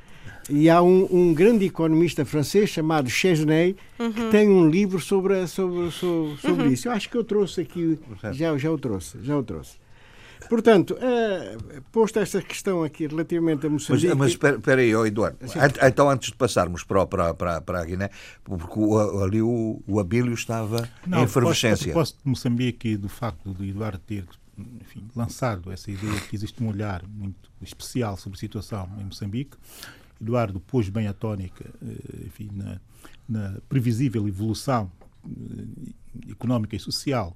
E há um, um, grande economista francês chamado Chesney uhum. que tem um livro sobre, sobre, sobre, sobre uhum. isso. Eu acho que eu trouxe aqui, já, já o trouxe, já o trouxe. Portanto, uh, posto esta questão aqui relativamente a Moçambique... Mas, mas espera aí, oh Eduardo. Então, antes de passarmos para, para, para, para a Guiné, porque o, ali o, o Abílio estava Não, em efervescência. Não, a propósito de Moçambique e do facto de Eduardo ter enfim, lançado essa ideia que existe um olhar muito especial sobre a situação em Moçambique, Eduardo pôs bem a tónica eh, enfim, na, na previsível evolução eh, económica e social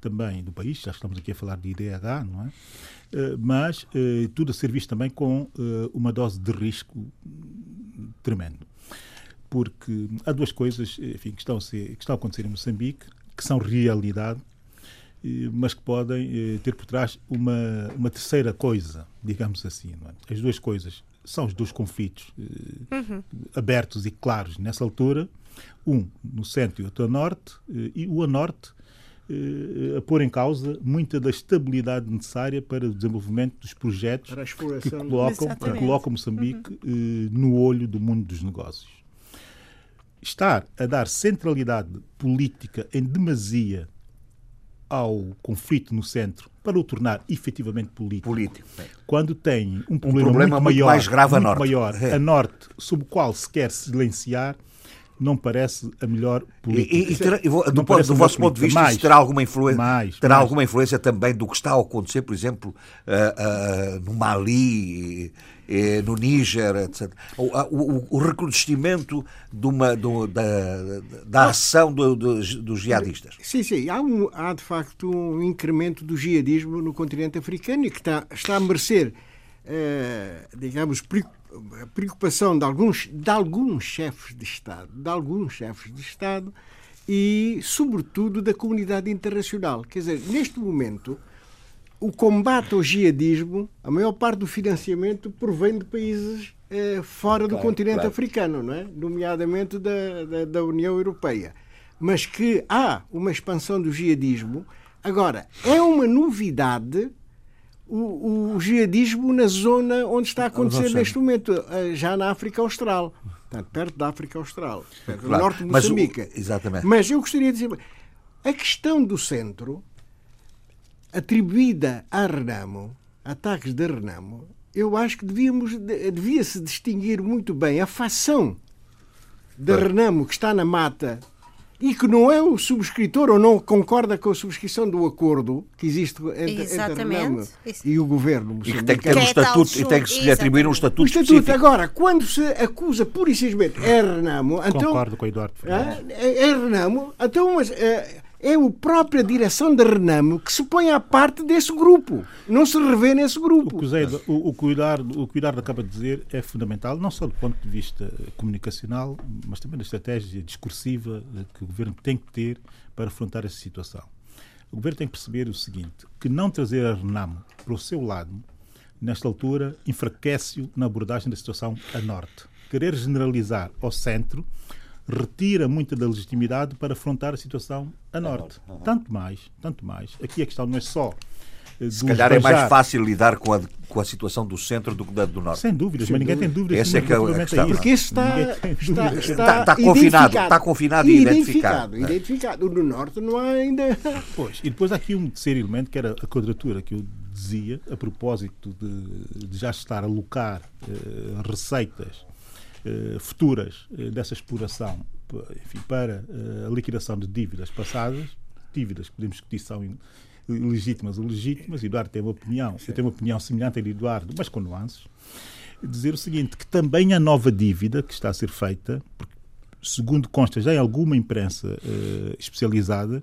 também do país, já estamos aqui a falar de IDH, não é? Eh, mas tudo a ser visto também com uma dose de risco tremendo. Porque há duas coisas enfim, que, estão a ser, que estão a acontecer em Moçambique que são realidade, mas que podem ter por trás uma, uma terceira coisa, digamos assim. É? As duas coisas são os dois conflitos eh, uhum. abertos e claros nessa altura, um no centro e outro a norte, eh, e o a norte eh, a pôr em causa muita da estabilidade necessária para o desenvolvimento dos projetos que colocam, que colocam Moçambique uhum. no olho do mundo dos negócios. Estar a dar centralidade política em demasia ao conflito no centro para o tornar efetivamente político, político. quando tem um problema, um problema muito, muito, maior, mais grave muito a norte, maior é. a norte, sob o qual se quer silenciar, não parece a melhor política. E, e terá, do, do vosso ponto de vista, mais, terá, alguma, influência, mais, terá mais. alguma influência também do que está a acontecer, por exemplo, uh, uh, no Mali, uh, no Níger, etc. O, o, o recrudescimento de uma, do, da, da ação do, do, dos jihadistas. Sim, sim. Há, um, há, de facto um incremento do jihadismo no continente africano e que está, está a merecer, digamos, a preocupação de alguns, de alguns chefes de Estado, de alguns chefes de Estado e, sobretudo, da comunidade internacional. Quer dizer, neste momento, o combate ao jihadismo, a maior parte do financiamento provém de países eh, fora do continente claro. africano, não é? nomeadamente da, da, da União Europeia. Mas que há uma expansão do jihadismo. Agora, é uma novidade o, o jihadismo na zona onde está a acontecer neste momento, eh, já na África Austral. Portanto, perto da África Austral, perto claro, do norte de Moçambique. Mas, exatamente. mas eu gostaria de dizer, a questão do centro, atribuída a Renamo, ataques de Renamo, eu acho que devíamos, devia-se distinguir muito bem a facção de Renamo que está na mata e que não é o subscritor ou não concorda com a subscrição do acordo que existe entre, entre a Renamo e o governo. E que tem que ter um é estatuto e tem que se lhe atribuir um estatuto, o estatuto específico. Agora, quando se acusa pura e simplesmente é Renamo, então, Concordo com o Eduardo. É, é, é Renamo, então mas, é, é a própria direção da Renamo que se põe à parte desse grupo, não se revê nesse grupo. O que, Zé, o, o, cuidar, o cuidar acaba de dizer é fundamental, não só do ponto de vista comunicacional, mas também da estratégia discursiva que o governo tem que ter para afrontar essa situação. O governo tem que perceber o seguinte: que não trazer a Renamo para o seu lado, nesta altura, enfraquece-o na abordagem da situação a norte. Querer generalizar ao centro retira muita da legitimidade para afrontar a situação a norte. Tanto mais, tanto mais. Aqui a questão não é só eh, se calhar é mais fácil lidar com a, com a situação do centro do que da do norte. Sem dúvidas, Sem mas ninguém dúvida. tem dúvidas. Essa é que é a questão. Porque isso está, está, está, está, está confinado, está confinado e identificado. Identificado. identificado. No norte não há ainda. Pois, e depois há aqui um terceiro elemento que era a quadratura que eu dizia, a propósito de, de já estar a alocar eh, receitas futuras eh, dessa exploração enfim, para eh, a liquidação de dívidas passadas, dívidas que podemos discutir são legítimas ou legítimas, Eduardo tem uma opinião, eu tenho uma opinião semelhante a Eduardo, mas com nuances, dizer o seguinte, que também a nova dívida que está a ser feita, porque segundo consta já em alguma imprensa uh, especializada,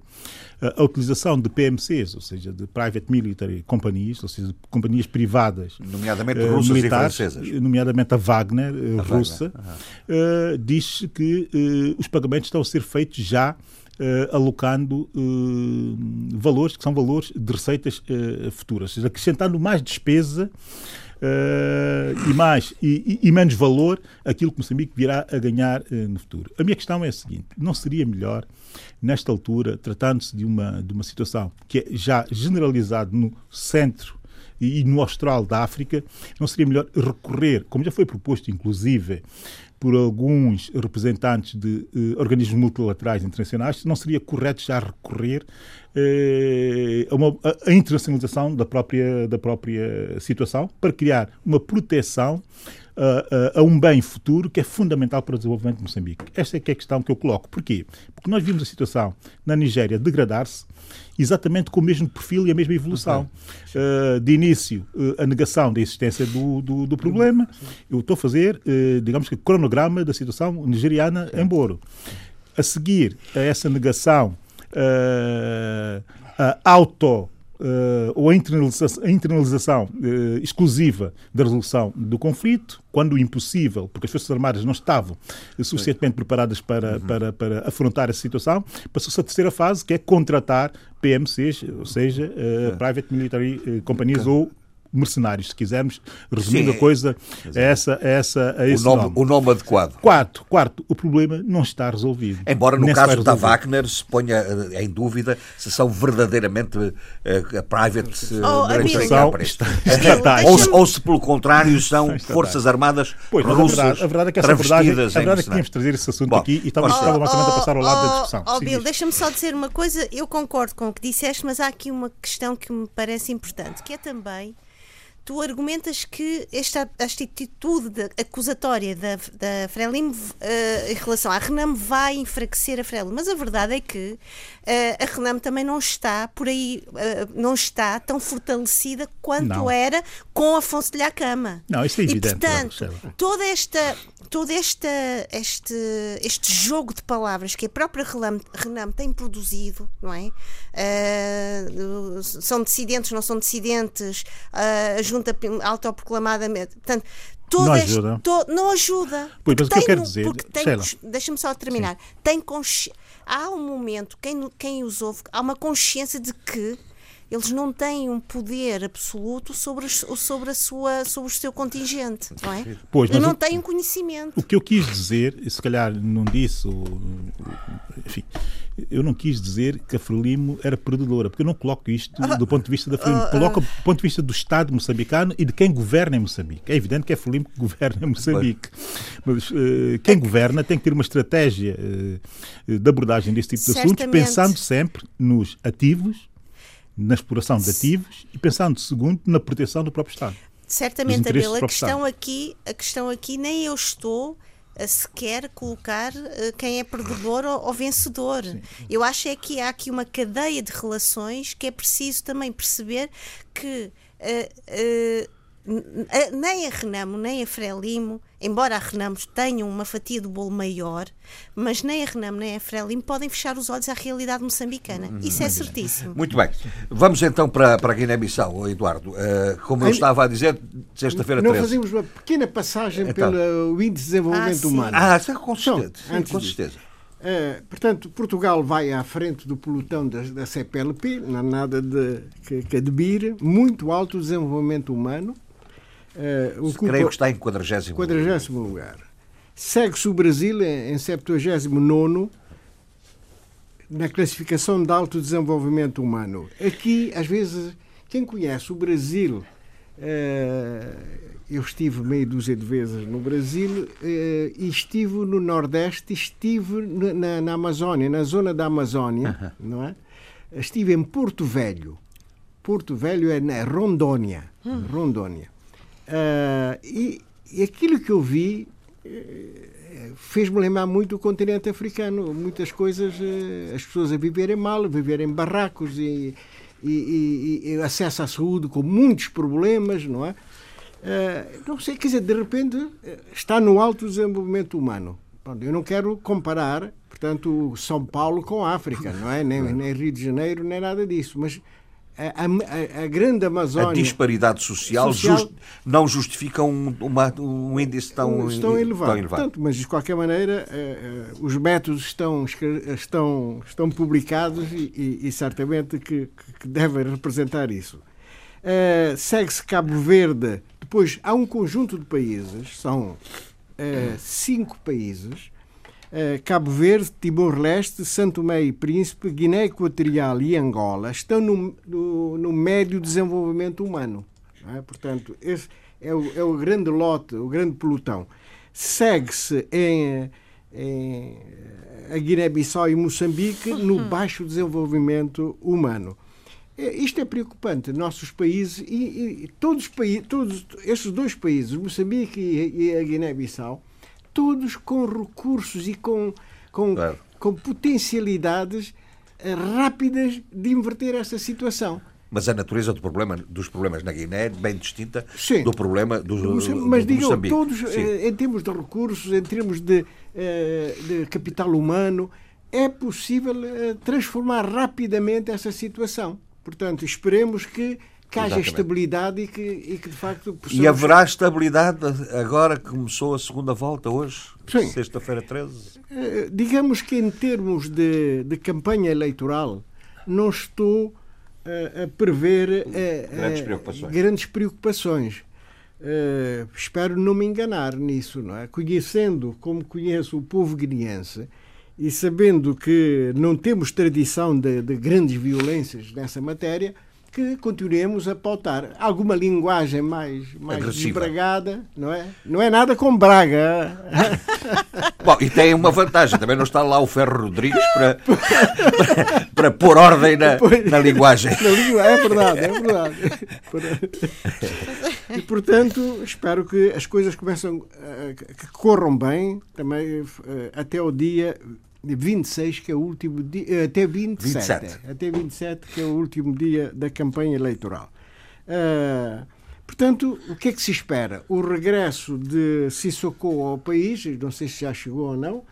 uh, a utilização de PMCs, ou seja, de Private Military Companies, ou seja, companhias privadas, nomeadamente uh, russas militares, e francesas, nomeadamente a Wagner, a russa, Wagner. diz que os pagamentos estão a ser feitos já Uh, alocando uh, valores que são valores de receitas uh, futuras, ou seja, acrescentando mais despesa uh, e mais e, e, menos valor aquilo que Moçambique virá a ganhar uh, no futuro. A minha questão é a seguinte: não seria melhor, nesta altura, tratando-se de uma, de uma situação que é já generalizada no centro e no austral da África, não seria melhor recorrer, como já foi proposto, inclusive, por alguns representantes de eh, organismos multilaterais internacionais, não seria correto já recorrer eh, a, uma, a, internacionalização da própria, da própria situação para criar uma proteção a, a, um bem futuro que é fundamental para o desenvolvimento de Moçambique. Esta é, que é a questão que eu coloco. Porquê? Porque nós vimos a situação na Nigéria degradar-se exatamente com o mesmo perfil e a mesma evolução. Uh, de início, uh, a negação da existência do, do, do problema. Eu estou a fazer, uh, digamos que, cronograma da situação nigeriana em Boro. A seguir a essa negação, a auto uh, ou a internalização, a internalização uh, exclusiva da resolução do conflito, quando impossível, porque as Forças Armadas não estavam suficientemente preparadas para, uhum. para, para afrontar essa situação, passou-se a terceira fase, que é contratar PMCs, ou seja, uh, Private Military Companies ou mercenários, se quisermos, resumindo Sim, a coisa a essa, a essa, a esse o nome, nome. O nome adequado. Quarto, quarto, o problema não está resolvido. Embora no caso da Wagner se ponha eh, em dúvida se são verdadeiramente uh, private uh, ou, ou, se pelo contrário são forças armadas pois, russas a verdade, a verdade é que essa abordagem, a verdade é que tínhamos de trazer esse assunto Bom, aqui e estávamos oh, oh, a passar ao lado oh, da discussão. Oh, Bill, deixa-me só dizer uma coisa, eu concordo com o que disseste, mas há aqui uma questão que me parece importante, que é também tu argumentas que esta, esta atitude acusatória da, da Frelimo uh, em relação à Renam vai enfraquecer a Frelimo, mas a verdade é que uh, a Renam também não está por aí, uh, não está tão fortalecida quanto não. era com Afonso de Lhacama. Não, isso é evidente. E, portanto, toda esta, todo esta, este, este jogo de palavras que a própria Renam, tem produzido, não é? são dissidentes, não são dissidentes, uh, junta autoproclamadamente. Portanto, não ajuda. Este, to, não ajuda. Pois, mas o que eu quero dizer. Deixa-me só terminar. Tem consci... Há um momento, quem, quem os ouve, há uma consciência de que eles não têm um poder absoluto sobre, sobre, a sua, sobre o seu contingente, não é? Pois, mas não o, têm conhecimento. O que eu quis dizer, se calhar não disse, ou, enfim, eu não quis dizer que a Frelimo era perdedora, porque eu não coloco isto ah, do ponto de vista da Frelimo, ah, coloco do ponto de vista do Estado moçambicano e de quem governa em Moçambique. É evidente que é a Frelimo que governa em Moçambique, mas uh, quem governa tem que ter uma estratégia uh, de abordagem deste tipo de assuntos, pensando sempre nos ativos na exploração de ativos e pensando, segundo, na proteção do próprio Estado. Certamente, Abel, a questão, aqui, a questão aqui nem eu estou a sequer colocar uh, quem é perdedor ou, ou vencedor. Sim. Eu acho é que há aqui uma cadeia de relações que é preciso também perceber que uh, uh, nem a Renamo, nem a Frelimo, embora a Renamo tenham uma fatia do bolo maior, mas nem a Renamo nem a Frelimo podem fechar os olhos à realidade moçambicana. Uhum. Isso é certíssimo. Muito bem. Vamos então para, para a Guiné-Bissau, Eduardo. Uh, como eu estava a dizer, sexta-feira 13. Não fazemos uma pequena passagem então. pelo Índice de Desenvolvimento ah, Humano. Ah, com certeza. Sim, com certeza. Uh, portanto, Portugal vai à frente do pelotão da, da CPLP, não há nada de, que, que admire, muito alto desenvolvimento humano. Uh, ocupa Creio que está em 40 lugar. lugar. Segue-se o Brasil em, em 79 na classificação de alto desenvolvimento humano. Aqui, às vezes, quem conhece o Brasil, uh, eu estive meia dúzia de vezes no Brasil uh, e estive no Nordeste, estive na, na Amazónia, na zona da Amazónia, uh -huh. não é? Estive em Porto Velho. Porto Velho é na Rondônia. Hum. Rondônia. Uh, e, e, aquilo que eu vi uh, fez-me lembrar muito o continente africano. Muitas coisas, uh, as pessoas a viverem mal, a viverem em barracos e, e, e, acesso à saúde com muitos problemas, não é? não sei, quer dizer, de repente está no alto desenvolvimento humano. Eu não quero comparar, portanto, São Paulo com a África, não é? Nem, nem Rio de Janeiro, nem nada disso. Mas a, a, a, grande Amazónia. A disparidade social, social just, não justifica um, uma, um índice tão, estão elevado. Tão elevado. Portanto, mas de qualquer maneira, uh, uh, os métodos estão, estão, estão publicados e, e, e certamente que, que, devem representar isso. Uh, Segue-se Cabo Verde, depois há um conjunto de países, são cinco países Cabo Verde, Timor-Leste, Santo Tomé e Príncipe, Guiné Equatorial e Angola estão no, no, no médio desenvolvimento humano. É? Portanto, esse é o, é o, grande lote, o grande pelotão. Segue-se em, em a Guiné-Bissau e Moçambique no uhum. baixo desenvolvimento humano. É, isto é preocupante. Nossos países e, e todos, todos esses dois países, Moçambique e, e a Guiné-Bissau, todos com recursos e com, com, claro. com potencialidades eh, rápidas de inverter essa situação. Mas a natureza do problema, dos problemas na Guiné é bem distinta Sim. do problema do, do, Mas do digam, Moçambique. todos, Sim. Eh, em termos de recursos, em termos de, eh, de capital humano, é possível transformar rapidamente essa situação. Portanto, esperemos que que haja Exatamente. estabilidade e que, e que de facto possamos... E haverá estabilidade agora que começou a segunda volta hoje, sexta-feira 13? Eh, digamos que em termos de, de campanha eleitoral não estou uh, a prever uh, grandes preocupações. Grandes preocupações. Uh, espero não me enganar nisso, não é? Conhecendo como conheço o povo guineense e sabendo que não temos tradição de, de grandes violências nessa matéria, que continuemos a pautar alguma linguagem mais, mais desbragada, não é? Não é nada com Braga. Bom, e tem uma vantagem, também não está lá o Ferro Rodrigues para, para, para pôr ordem na, na linguagem. É verdade, é verdade. E, portanto, espero que as coisas começam, eh, que corram bem, também eh, até o dia 26, que é o último dia, eh, até 27, 27. Até 27, que é o último dia da campanha eleitoral. Uh, portanto, o que é que se espera? O regresso de Sissoko ao país, não sei se já chegou ou não,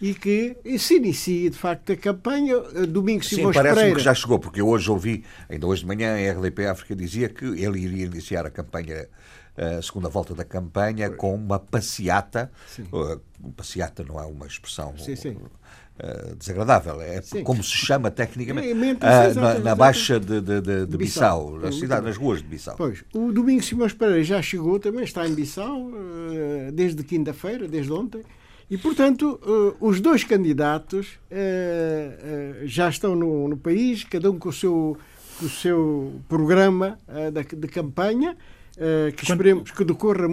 e que se inicie, de facto, a campanha. Eh, Domingo Simões Sim, parece que já chegou, porque eu hoje ouvi, ainda hoje de manhã, a RDP África dizia que ele iria iniciar a campanha a segunda volta da campanha com uma passeata. Sim. Uh, passeata não é uma expressão sim, sim. Uh, desagradável, é sim. como se chama tecnicamente uh, na, na, Baixa de, de, de, de Bissau, Bissau, na cidade, nas ruas de Bissau. Pois, o Domingos Simões Pereira já chegou também, está em Bissau desde quinta-feira, desde ontem. E, portanto, os dois candidatos já estão no, no, país, cada um com o seu, com o seu programa de campanha que esperemos que decorra,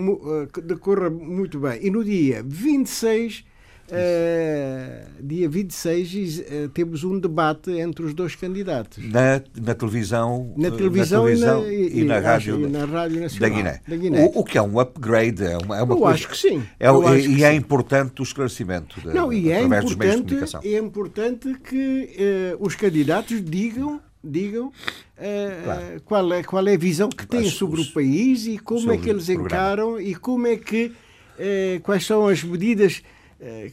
que decorra muito bem. E no dia 26 Uh, dia 26 uh, temos um debate entre os dois candidatos. Na, na televisão, na televisão, na televisão e, na, e, e, na rádio, e na rádio Nacional da Guiné. Da Guiné. O, o, que é um upgrade. É uma, é uma Eu coisa, acho que sim. É, e, e é importante o esclarecimento de, Não, e é comunicação. É importante que uh, os candidatos digam, digam claro. qual, é, qual é a visão que têm sobre o país e como é que eles encaram e como é que quais são as medidas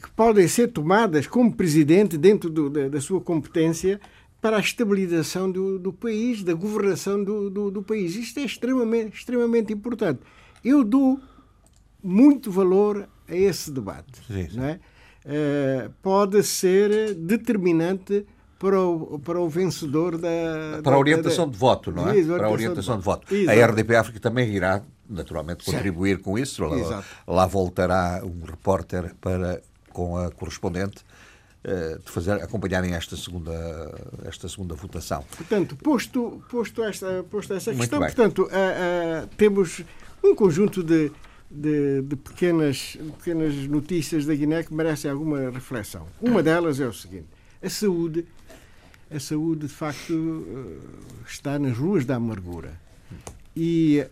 que podem ser tomadas como presidente dentro do, da, da, sua competência para a estabilização do, do país, da governação do, do, do, país. Isto é extremamente, extremamente importante. Eu dou muito valor a esse debate. Sim, sim. Não é? Uh, pode ser determinante para o, para o vencedor da. Para a orientação da, de voto, não é? Para a orientação de voto. A RDP África também irá, naturalmente, contribuir com isso. Lá, lá, voltará um repórter para, com a correspondente eh, de fazer, acompanharem esta segunda, esta segunda votação. Portanto, posto, posto, esta, posto esta questão, portanto, uh, uh, temos um conjunto de, de, de, pequenas, pequenas notícias da Guiné que merecem alguma reflexão. Uma delas é o seguinte: a saúde, a saúde de facto está nas ruas da amargura. E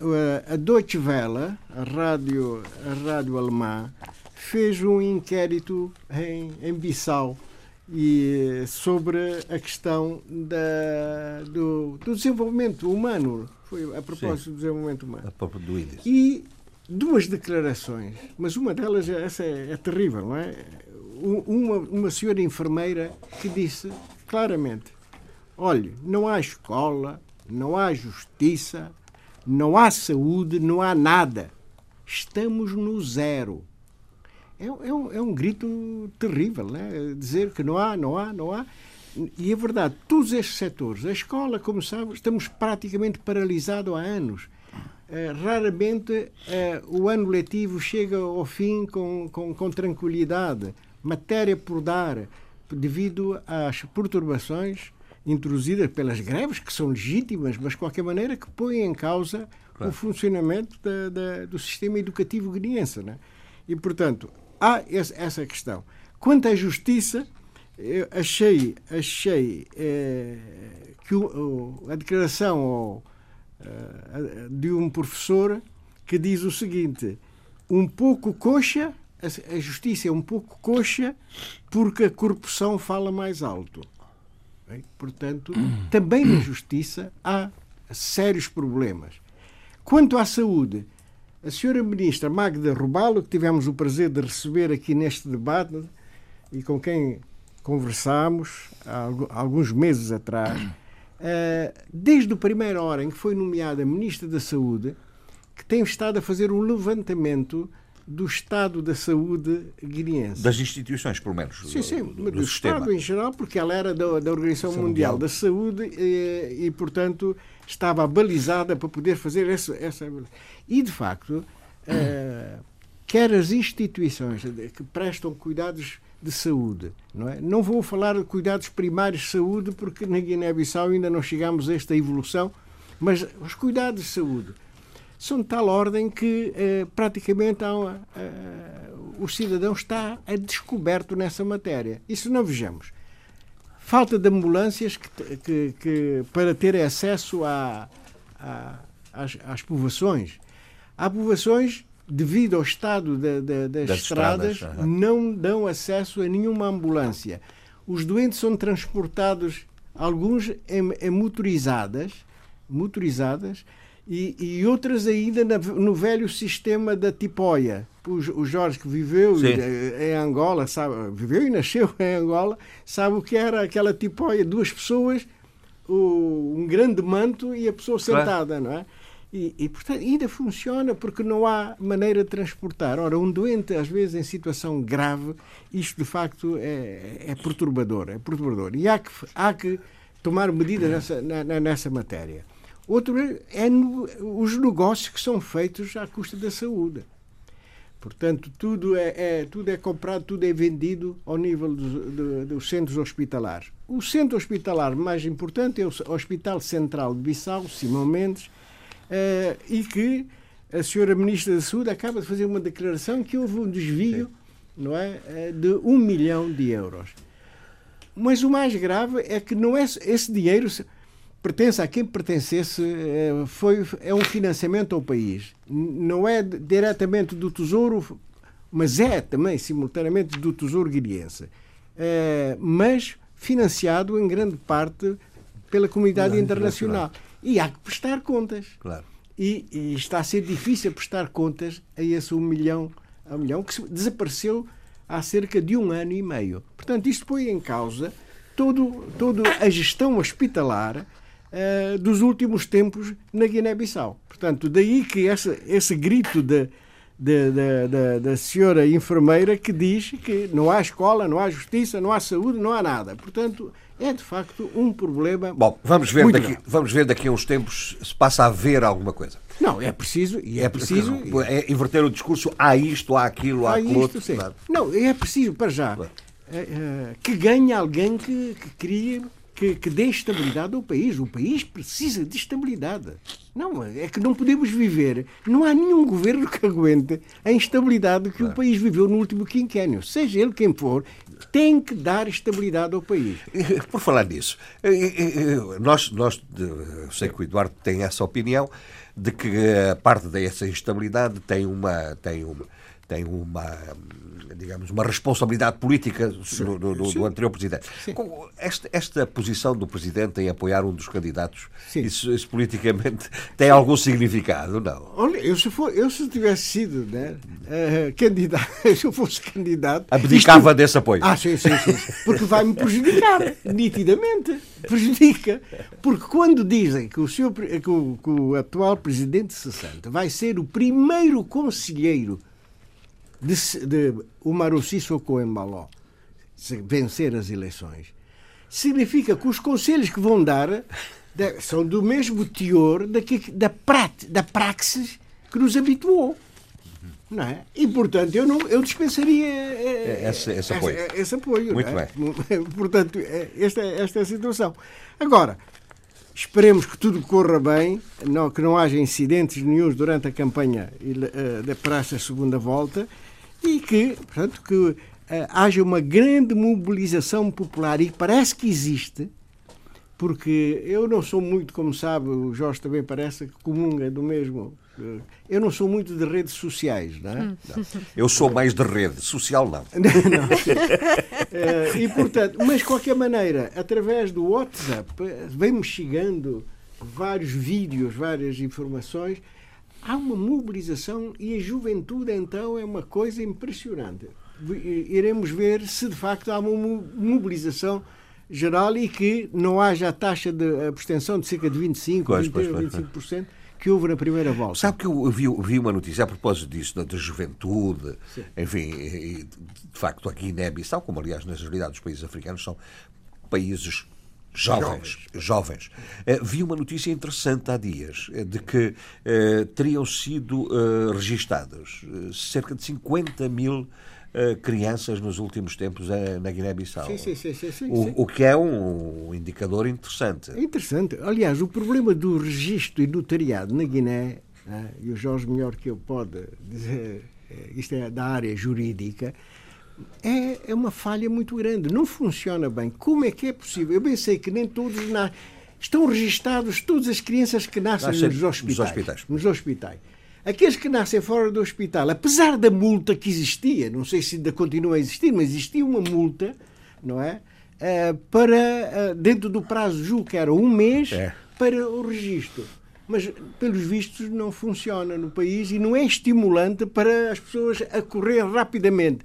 a Deutsche Welle, a rádio, a rádio alemã, fez um inquérito em, em Bissau e sobre a questão da, do, do desenvolvimento humano. Foi a propósito Sim. do desenvolvimento humano. A própria do E duas declarações, mas uma delas essa é, é terrível, não é? Uma, uma senhora enfermeira que disse claramente: olhe, não há escola, não há justiça, não há saúde, não há nada. Estamos no zero. É, é, um, é um grito terrível, né? dizer que não há, não há, não há. E é verdade, todos estes setores, a escola, como sabes, estamos praticamente paralisados há anos. Uh, raramente uh, o ano letivo chega ao fim com, com, com tranquilidade, matéria por dar, devido às perturbações introduzidas pelas greves, que são legítimas, mas de qualquer maneira que põem em causa claro. o funcionamento da, da, do sistema educativo guineense. Né? E, portanto, há essa questão. Quanto à justiça, eu achei, achei é, que o, a declaração é, de um professor que diz o seguinte: um pouco coxa, a, a justiça é um pouco coxa porque a corrupção fala mais alto. Bem, portanto, também na justiça há sérios problemas. Quanto à saúde, a senhora ministra Magda Rubalo, que tivemos o prazer de receber aqui neste debate e com quem conversámos há alguns meses atrás, eh, desde a primeira hora em que foi nomeada Ministra da Saúde, que tem estado a fazer um levantamento do estado da saúde guineense. Das instituições, pelo menos. Sim, sim, do, do, do Estado em geral, porque ela era da, da Organização Mundial, Mundial, da Saúde e, e, portanto, estava balizada para poder fazer essa. essa e, de facto, uh, quer as instituições que prestam cuidados de saúde, não é? Não vou falar de cuidados primários de saúde, porque na Guiné-Bissau ainda não chegamos a esta evolução, mas os cuidados de saúde são de tal ordem que uh, praticamente há uma, uh, o cidadão está a descoberto nessa matéria. Isso não vejamos falta de ambulâncias que, que, que para ter acesso a, a, às, às povoações. Há povoações, devido ao estado das, das, estradas, estradas não dão acesso a nenhuma ambulância. Os doentes são transportados, alguns em, em motorizadas, motorizadas e, e outras ainda no velho sistema da tipóia. O, o Jorge que viveu Sim. em Angola, sabe, viveu e nasceu em Angola, sabe o que era aquela tipóia, duas pessoas, o, um grande manto e a pessoa sentada, claro. não é? E, e, portanto, ainda funciona porque não há maneira de transportar. Ora, um doente, às vezes, em situação grave, isto de facto é, é perturbador. É perturbador. E há que, há que tomar medidas nessa, nessa matéria. Outro é no, os negócios que são feitos à custa da saúde. Portanto, tudo é, é, tudo é comprado, tudo é vendido ao nível dos, dos centros hospitalares. O centro hospitalar mais importante é o Hospital Central de Bissau, Simão Mendes, eh, e que a senhora Ministra da Saúde acaba de fazer uma declaração que houve um desvio não é, eh, de um milhão de euros. Mas o mais grave é que não é esse dinheiro pertence a quem pertencesse, eh, foi, é um financiamento ao país. Não é diretamente do Tesouro, mas é também, simultaneamente, do Tesouro guineense. É, mas financiado em grande parte pela comunidade internacional. E há que prestar contas. Claro. E, e, está a ser difícil prestar contas a esse um milhão, um milhão que desapareceu há cerca de um ano e meio. Portanto, isto põe em causa todo, toda a gestão hospitalar uh, dos últimos tempos na Guiné-Bissau. Portanto, daí que esse, esse grito de, de, de, de, da senhora enfermeira que diz que não há escola, não há justiça, não há saúde, não há nada. Portanto, é de facto um problema. Bom, vamos ver, daqui, vamos ver daqui a uns tempos se passa a ver alguma coisa. Não, é preciso. E é, é preciso é inverter o discurso. Há isto, há aquilo, há, há aquilo outro. Sim. Não, é preciso, para já, claro. É, é, que ganhe alguém que, que crie que, que dê estabilidade ao país. O país precisa de estabilidade. Não, é que não podemos viver. Não há nenhum governo que aguente a instabilidade que claro. o país viveu no último quinquênio. Seja ele quem for, tem que dar estabilidade ao país. Por falar nisso, nós, nós sei que o Eduardo tem essa opinião de que a parte dessa instabilidade tem uma, tem uma, tem uma digamos, uma responsabilidade política do, do, do anterior presidente. Esta, esta, posição do presidente em apoiar um dos candidatos, isso, isso, politicamente tem Sim. algum significado, não? Olha, eu se, for, eu se tivesse sido né, uh, candidato, se eu fosse candidato... Abdicava isto... desse apoio. Ah, sim, sim, sim. Porque vai-me prejudicar, nitidamente. Prejudica. Porque quando dizem que o, senhor, que o, que o atual presidente 60 vai ser o primeiro conselheiro de, de Umaru Sissoko Embaló vencer as eleições, significa que os conselhos que vão dar são do mesmo teor da, da, prat, da praxis que nos habituou. Não é? E, portanto, eu, não, eu dispensaria é, esse, esse apoio. Esse, esse apoio Muito é? bem. Portanto, esta, esta é a situação. Agora, esperemos que tudo corra bem, não, que não haja incidentes nenhums durante a campanha uh, para esta segunda volta e que, portanto, que uh, haja uma grande mobilização popular e parece que existe, porque eu não sou muito, como sabe, o Jorge também parece que comunga do mesmo. Eh, eu não sou muito de redes sociais, não é? Hum. Não. Eu sou mais de rede, social não. não. uh, e portanto, mas de qualquer maneira, através do WhatsApp, vem-me chegando vários vídeos, várias informações há uma mobilização e a juventude então é uma coisa impressionante. Iremos ver se de facto há uma mobilização geral e que não haja a taxa de abstenção de cerca de 25%, pois, 20, pois, pois, 25% que houve na primeira volta. Sabe que eu vi, vi uma notícia a propósito disso, da, da juventude, Sim. enfim, de facto aqui em Guiné-Bissau, como aliás na realidade dos países africanos, são países Jovens, jovens. Uh, vi uma notícia interessante há dias uh, de que uh, teriam sido registados cerca de 50 mil crianças nos últimos tempos na Guiné-Bissau. Sim, sim, sim, sim, sim, o, o, que é um, indicador interessante. É interessante. Aliás, o problema do registro e notariado na Guiné, e o Jorge melhor que eu pode dizer, isto é da área jurídica, é, é uma falha muito grande. Não funciona bem. Como é que é possível? Eu bem sei que nem todos na... estão registados todas as crianças que nascem nos hospitais, nos hospitais. Nos hospitais. Aqueles que nascem fora do hospital, apesar da multa que existia, não sei se ainda continua a existir, mas existia uma multa, não é? Uh, para, uh, dentro do prazo, julgo que era um mês, é. para o registro. Mas, pelos vistos, não funciona no país e não é estimulante para as pessoas a correr rapidamente.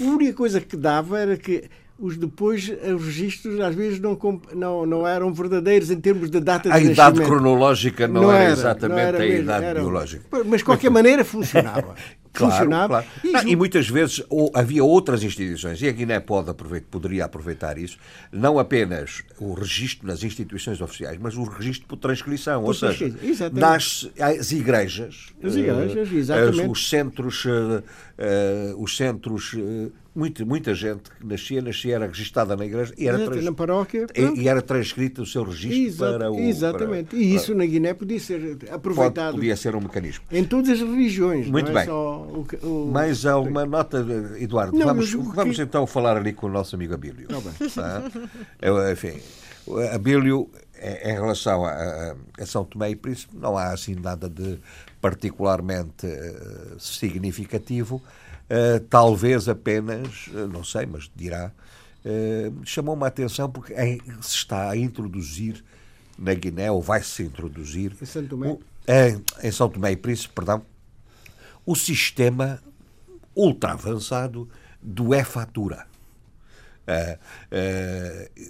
Única coisa que dava era que os depois os registros às vezes não, não, não eram verdadeiros em termos de data de A idade cronológica não, não era, era, exatamente não era a mesmo, idade era, biológica. Mas de qualquer maneira funcionava. Claro, funcionava. Claro. E, não, e, muitas vezes ou, havia outras instituições, e a Guiné pode aproveitar, poderia aproveitar isso, não apenas o registro nas instituições oficiais, mas o registro por transcrição. Por ou seja, nas as igrejas, as igrejas uh, exatamente. os centros, uh, uh, os centros muita, muita gente que nascia, nascia, era registada na igreja e era, trans... na paróquia, e, e, era transcrito o seu registro Exato, para o. Exatamente. Para, e isso para... na Guiné podia ser aproveitado. Podia ser um mecanismo. Em todas as religiões. Muito é bem. O, o... Mais alguma nota, Eduardo? Não, vamos vamos que... então falar ali com o nosso amigo Abílio. Tá? Eu, enfim, Abílio, em relação a, a São Tomé e Príncipe, não há assim nada de particularmente uh, significativo. Uh, talvez apenas, uh, não sei, mas dirá, uh, chamou-me a atenção porque é, se está a introduzir na Guiné, ou vai-se introduzir em São Tomé, o, em, em São Tomé e Príncipe, perdão, o sistema ultra avançado do e-fatura. Uh,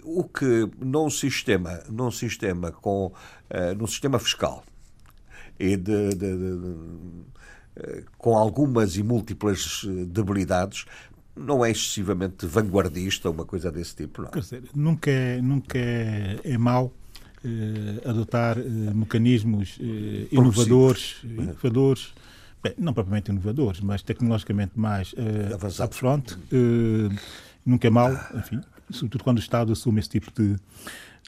uh, o que num sistema, num sistema com uh, num sistema fiscal e de, de, de, com algumas e múltiplas debilidades não é excessivamente vanguardista uma coisa desse tipo não Quer dizer, nunca é, nunca é, é mau adotar mecanismos inovadores inovadores. Bem, não propriamente inovadores mas tecnologicamente mais uh, upfront nunca é mau, enfim, sobretudo quando o Estado assume esse tipo de,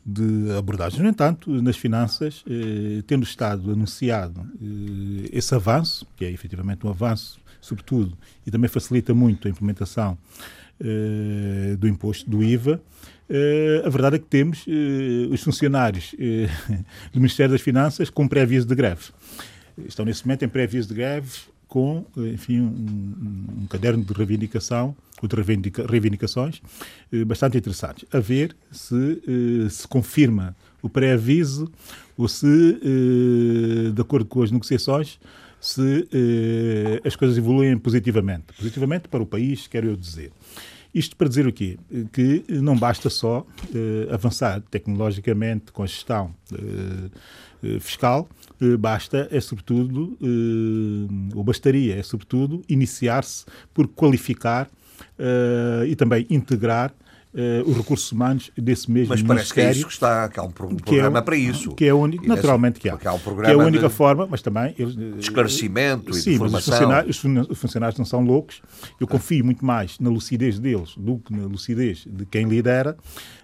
de abordagens. No entanto, nas finanças, eh, tendo Estado anunciado eh, esse avanço, que é efetivamente um avanço, sobretudo, e também facilita muito a implementação eh, do imposto do IVA, eh, a verdade é que temos eh, os funcionários eh, do Ministério das Finanças com pré-aviso de greve. Estão nesse momento em pré-aviso de greve com, enfim, um, um caderno de reivindicação de reivindicações eh, bastante interessantes. A ver se eh, se confirma o pré-aviso ou se, eh, de acordo com as negociações, se as coisas evoluem positivamente. Positivamente para o país, quero eu dizer. Isto para dizer o quê? Que não basta só avançar tecnologicamente com a gestão fiscal, basta, é sobretudo, ou bastaria, é sobretudo, iniciar-se por qualificar uh, e também integrar Uh, os recursos humanos desse mesmo Mas parece que é isso que está, que há um, programa que é, para isso. Que é único, naturalmente que há. há um que é a única de, forma, mas também... Eles, de esclarecimento sim, e de mas os funcionários, os funcionários não são loucos. Eu confio muito mais na lucidez deles do que na lucidez de quem lidera.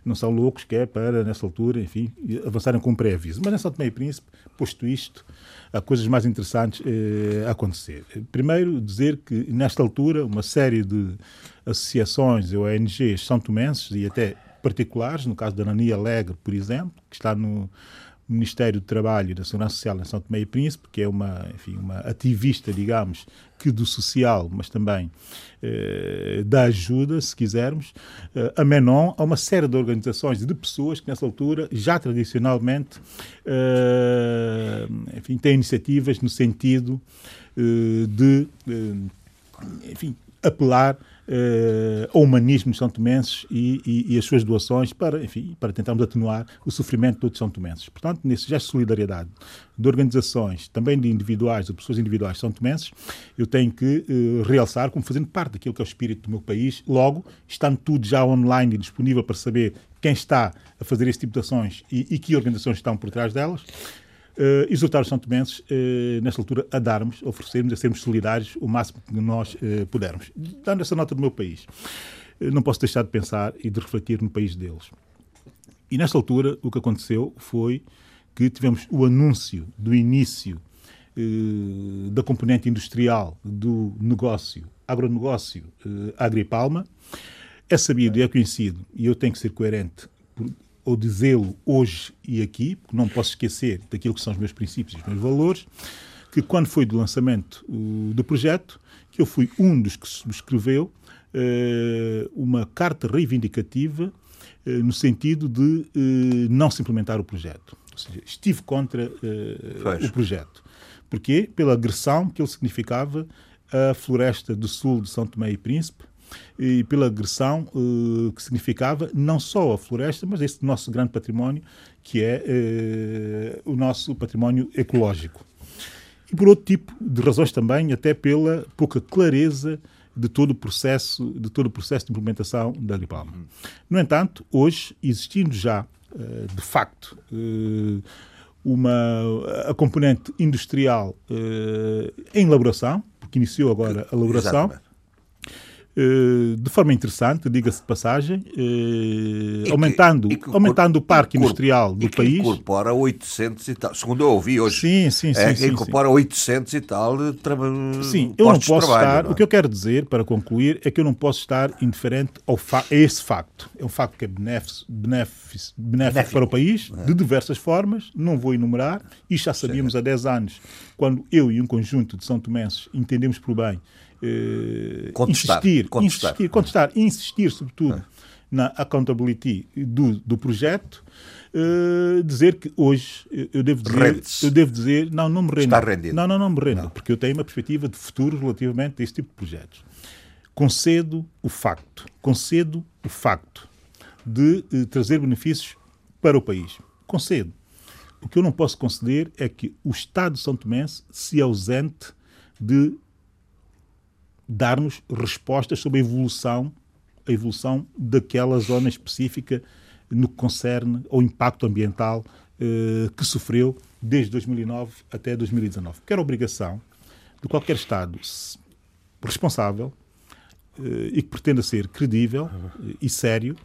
Não são loucos, que é para, nessa altura, enfim, avançarem com um pré-aviso. Mas nessa Tomé e Príncipe, posto isto, há coisas mais interessantes eh, a acontecer. Primeiro, dizer que nesta altura uma série de associações ou ONGs são tomenses e até particulares, no caso da Nania Alegre, por exemplo, que está no Ministério do Trabalho e da Segurança Social em São Tomé e Príncipe, que é uma, enfim, uma ativista, digamos, que do social, mas também eh, da ajuda, se quisermos. Eh, a Menon, há uma série de organizações e de pessoas que, nessa altura, já tradicionalmente, eh, enfim, têm iniciativas no sentido eh, de, eh, enfim, apelar uh, ao humanismo São Tomenses e, e, e, as suas doações para, enfim, para tentarmos atenuar o sofrimento de todos os São Tomenses. Portanto, nesse gesto de solidariedade de organizações, também de individuais, de pessoas individuais São Tomenses, eu tenho que uh, realçar como fazendo parte daquilo que é o espírito do meu país, logo, estando tudo já online e disponível para saber quem está a fazer esse tipo de ações e, e que organizações estão por trás delas, uh, exortar os São Tomenses, uh, nesta altura, a darmos, a oferecermos, a sermos solidários o máximo que nós uh, pudermos. Dando essa nota do meu país, não posso deixar de pensar e de refletir no país deles. E nesta altura, o que aconteceu foi que tivemos o anúncio do início da componente industrial do negócio, agronegócio Agripalma. É sabido é conhecido, e eu tenho que ser coerente ou dizê-lo hoje e aqui, porque não posso esquecer daquilo que são os meus princípios e os meus valores, que quando foi do lançamento uh, do projeto, que eu fui um dos que subscreveu uh, uma carta reivindicativa uh, no sentido de não se implementar o projeto. Ou seja, estive contra o projeto. Porquê? Pela agressão que ele significava à floresta do sul de São Tomé e Príncipe, e pela agressão uh, que significava não só a floresta, mas esse nosso grande património, que é uh, o nosso património ecológico. E por outro tipo de razões também, até pela pouca clareza de todo o processo de todo o processo de implementação da Agripalma. No entanto, hoje existindo já uh, de facto uma a componente industrial em elaboração, porque iniciou agora a elaboração. Exatamente eh, de forma interessante, diga-se de passagem, eh, aumentando, que, aumentando o parque industrial do país. incorpora 800 e tal, segundo eu ouvi hoje. Sim, sim, sim. É, sim incorpora sim. 800 e tal de Sim, eu não posso trabalho, estar. Não é? O que eu quero dizer, para concluir, é que eu não posso estar indiferente ao a esse facto. É um facto que é benéfico, benéfico, benéfico para o país, é. de diversas formas, não vou enumerar, e já sabíamos Sim. há 10 anos, quando eu e um conjunto de São Tomenses entendemos por bem eh, contestar, insistir, contestar. insistir, contestar, insistir, sobretudo, na accountability do, do projeto, uh, dizer que hoje eu devo dizer, eu devo dizer, não, não me rendo. Está rendido. Não, não, não me rendo, não. porque eu tenho uma perspectiva de futuro relativamente a este tipo de projetos. Concedo o facto, concedo o facto de uh, trazer benefícios para o país. Concedo. O que eu não posso conceder é que o Estado de São Tomé se ausente de dar-nos respostas sobre a evolução, a evolução daquela zona específica no que concerne ao impacto ambiental eh, que sofreu desde 2009 até 2019. Que era obrigação de qualquer Estado responsável eh, e que pretenda ser credível eh, e sério,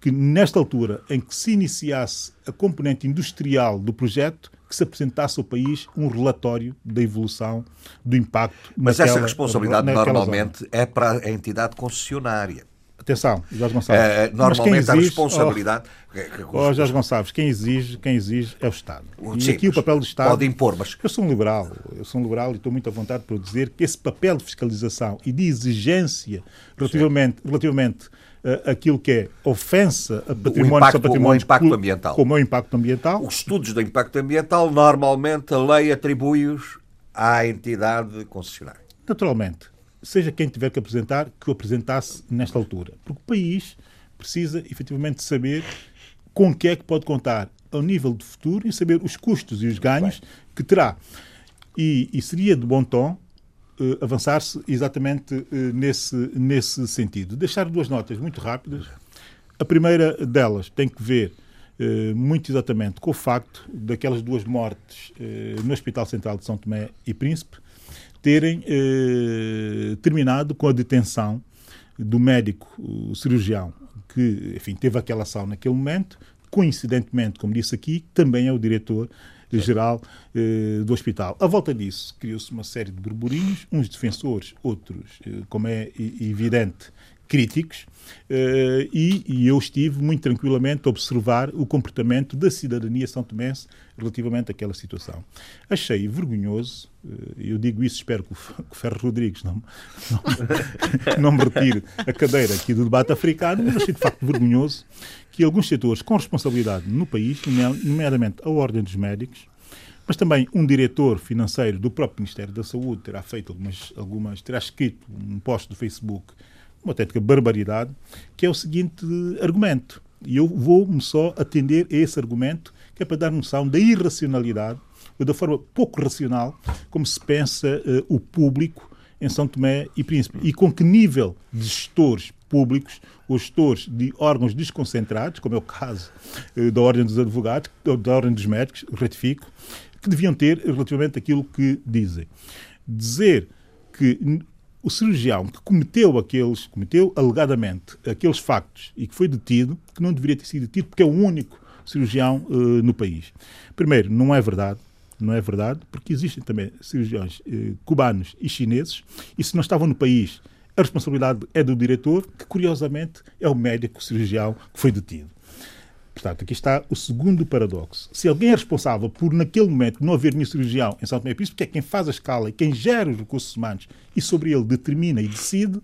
que nesta altura em que se iniciasse a componente industrial do projeto, que se apresentasse ao país um relatório da evolução do impacto. Mas naquela, essa responsabilidade normalmente zona. é para a entidade concessionária. Atenção, Jorge Gonçalves. É, normalmente exige, a responsabilidade. Oh, oh, Jorge Gonçalves, quem exige, quem exige é o Estado. E Sim, aqui o papel do Estado. Pode impor, mas. Eu sou um liberal, eu sou um liberal e estou muito à vontade para dizer que esse papel de fiscalização e de exigência relativamente, relativamente uh, aquilo que é ofensa a património, o impacto, património o impacto ambiental. Como é o impacto ambiental. Os estudos do impacto ambiental, normalmente a lei atribui-os à entidade concessionária. Naturalmente seja quem tiver que apresentar, que o apresentasse nesta altura. Porque o país precisa efetivamente saber com que é que pode contar ao nível de futuro e saber os custos e os ganhos que terá. E, e seria de bom tom avançar-se exatamente uh, nesse, nesse sentido. Deixar duas notas muito rápidas. A primeira delas tem que ver uh, muito exatamente com o facto daquelas duas mortes no Hospital Central de São Tomé e Príncipe, terem eh, terminado com a detenção do médico cirurgião que, enfim, teve aquela ação naquele momento, coincidentemente, como disse aqui, também é o diretor geral eh, do hospital. À volta disso, criou-se uma série de burburinhos, uns defensores, outros, eh, como é evidente, críticos, uh, e, e, eu estive muito tranquilamente a observar o comportamento da cidadania são tomense relativamente àquela situação. Achei vergonhoso, uh, eu digo isso, espero que o Ferro Rodrigues não, não, não me retire a cadeira aqui do debate africano, mas achei de facto vergonhoso que alguns setores com responsabilidade no país, nomeadamente a Ordem dos Médicos, mas também um diretor financeiro do próprio Ministério da Saúde terá feito algumas, algumas terá escrito um post do Facebook uma autêntica barbaridade, que é o seguinte argumento. E eu vou-me só atender a esse argumento, que é para dar noção da irracionalidade, ou da forma pouco racional, como se pensa uh, o público em São Tomé e Príncipe. E com que nível de gestores públicos ou gestores de órgãos desconcentrados, como é o caso uh, da Ordem dos Advogados, da Ordem dos Médicos, retifico, que deviam ter relativamente aquilo que dizem. Dizer que o cirurgião que cometeu aqueles, cometeu alegadamente aqueles factos e que foi detido, que não deveria ter sido detido porque é o único cirurgião uh, no país. Primeiro, não é verdade. Não é verdade, porque existem também cirurgiões uh, cubanos e chineses, e se não estavam no país, a responsabilidade é do diretor, que curiosamente é o médico cirurgião que foi detido. Portanto, aqui está o segundo paradoxo. Se alguém é responsável por, naquele momento, não haver nenhum cirurgião em São Tomé e Príncipe, que é quem faz a escala e quem gera os recursos humanos e sobre ele determina e decide,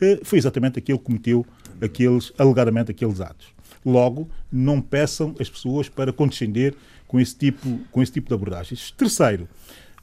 eh, foi exatamente aquele que cometeu aqueles, alegadamente aqueles atos. Logo, não peçam as pessoas para condescender com esse tipo, com esse tipo de abordagens. Terceiro,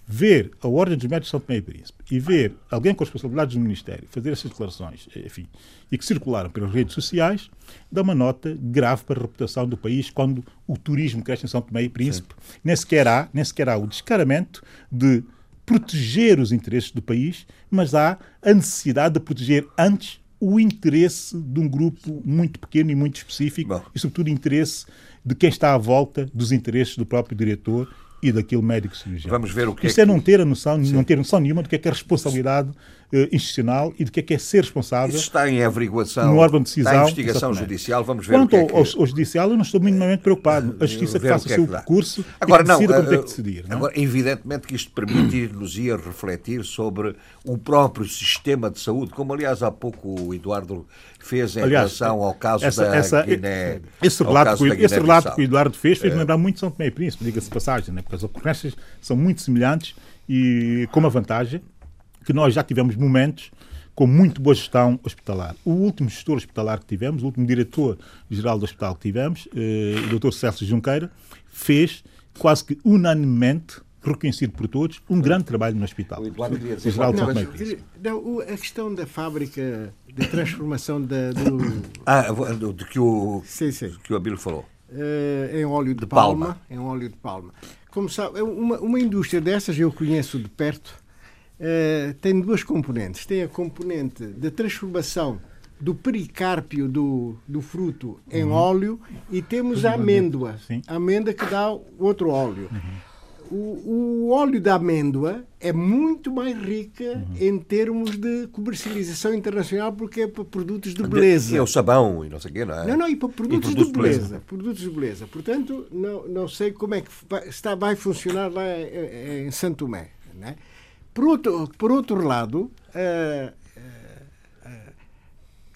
ver a Ordem dos Médicos de São Tomé e Príncipe e ver alguém com responsabilidades no Ministério fazer essas declarações, enfim, e que circularam pelas redes sociais, dá uma nota grave para a reputação do país quando o turismo cresce em São Tomé e Príncipe. Nem sequer, há, nem sequer há o descaramento de proteger os interesses do país, mas há a necessidade de proteger antes o interesse de um grupo muito pequeno e muito específico Bom. e, sobretudo, interesse de quem está à volta dos interesses do próprio diretor e daquele médico cirurgião. Vamos ver o que Isso é, é não ter a noção, Sim. não ter noção nenhuma do que é, que é responsabilidade uh, institucional e do que é, que é ser responsável. Isso está em averiguação. No órgão de decisão. Está investigação exatamente. judicial, vamos ver Quanto o que é que... ao, ao judicial, eu não estou minimamente preocupado. A justiça que faça o, que é seu percurso agora, e que não, decida uh, tem que decidir. Não? Agora, evidentemente que isto permite-nos ir refletir sobre o próprio sistema de saúde, como aliás há pouco o Eduardo fez em aliás, relação ao caso essa, da essa, Guiné. Esse relato, esse relato que o Eduardo fez fez-me lembrar muito São Tomé e Príncipe, diga-se passagem, né? porque as ocorrências são muito semelhantes e com uma vantagem que nós já tivemos momentos com muito boa gestão hospitalar. O último gestor hospitalar que tivemos, o último diretor-geral do hospital que tivemos, eh, o Dr. Celso Junqueira, fez quase que unanimemente reconhecido por todos, um grande trabalho no hospital. O Eduardo queria dizer não, não, a questão da fábrica de transformação da, do... Ah, do, de que o, sim, sim. que o Abílio falou. Uh, em óleo de, de palma, palma, Em óleo de palma. Como sabe, é uma, uma indústria dessas eu conheço de perto, uh, tem duas componentes. Tem a componente de transformação do pericárpio do, do fruto em uhum. óleo e temos a amêndoa. Sim. A amêndoa que dá outro óleo. Uhum o, o, óleo da amêndoa é muito mais rica uhum. em termos de comercialização internacional porque é para produtos de beleza. É o sabão e não sei o quê, não é? Não, não, e para produtos, e produtos de beleza, beleza. Produtos de beleza. Portanto, não, não sei como é que vai, está, vai funcionar lá em, em Santo Tomé. Né? Por, outro, por outro lado, uh, uh, uh,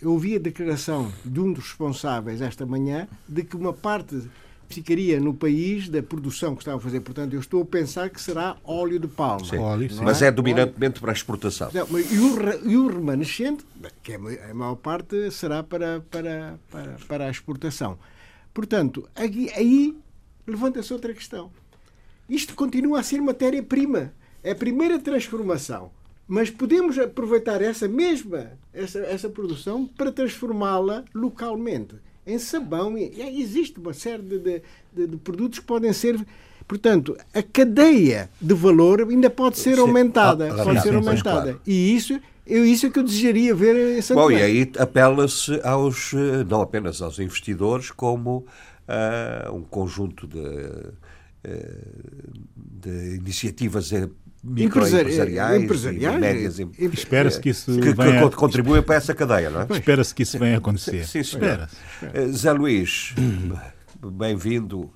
eu ouvi a declaração de um dos responsáveis esta manhã de que uma parte ficaria no país da produção que estava a fazer. Portanto, eu estou a pensar que será óleo de palma. Sim. Óleo, sim. Mas é, é dominantemente para a exportação. E o, e o remanescente, que é a maior parte, será para, para, para, para a exportação. Portanto, aí, aí levanta-se outra questão. Isto continua a ser matéria-prima. É a primeira transformação. Mas podemos aproveitar essa mesma essa, essa produção para transformá-la localmente em sabão. E, existe uma série de, de, de, produtos que podem ser. Portanto, a cadeia de valor ainda pode ser aumentada. Ah, pode ser aumentada. E isso. Eu, isso é que eu desejaria ver em Santo Bom, e aí apela-se aos, eh, não apenas aos investidores, como a uh, um conjunto de, uh, de iniciativas microempresariais, empresariais, médias Espera-se que isso que, venha... que contribuem para essa cadeia, não é? Espera-se que isso venha a acontecer. Sim, espera. Eh, Zé Luís, bem-vindo.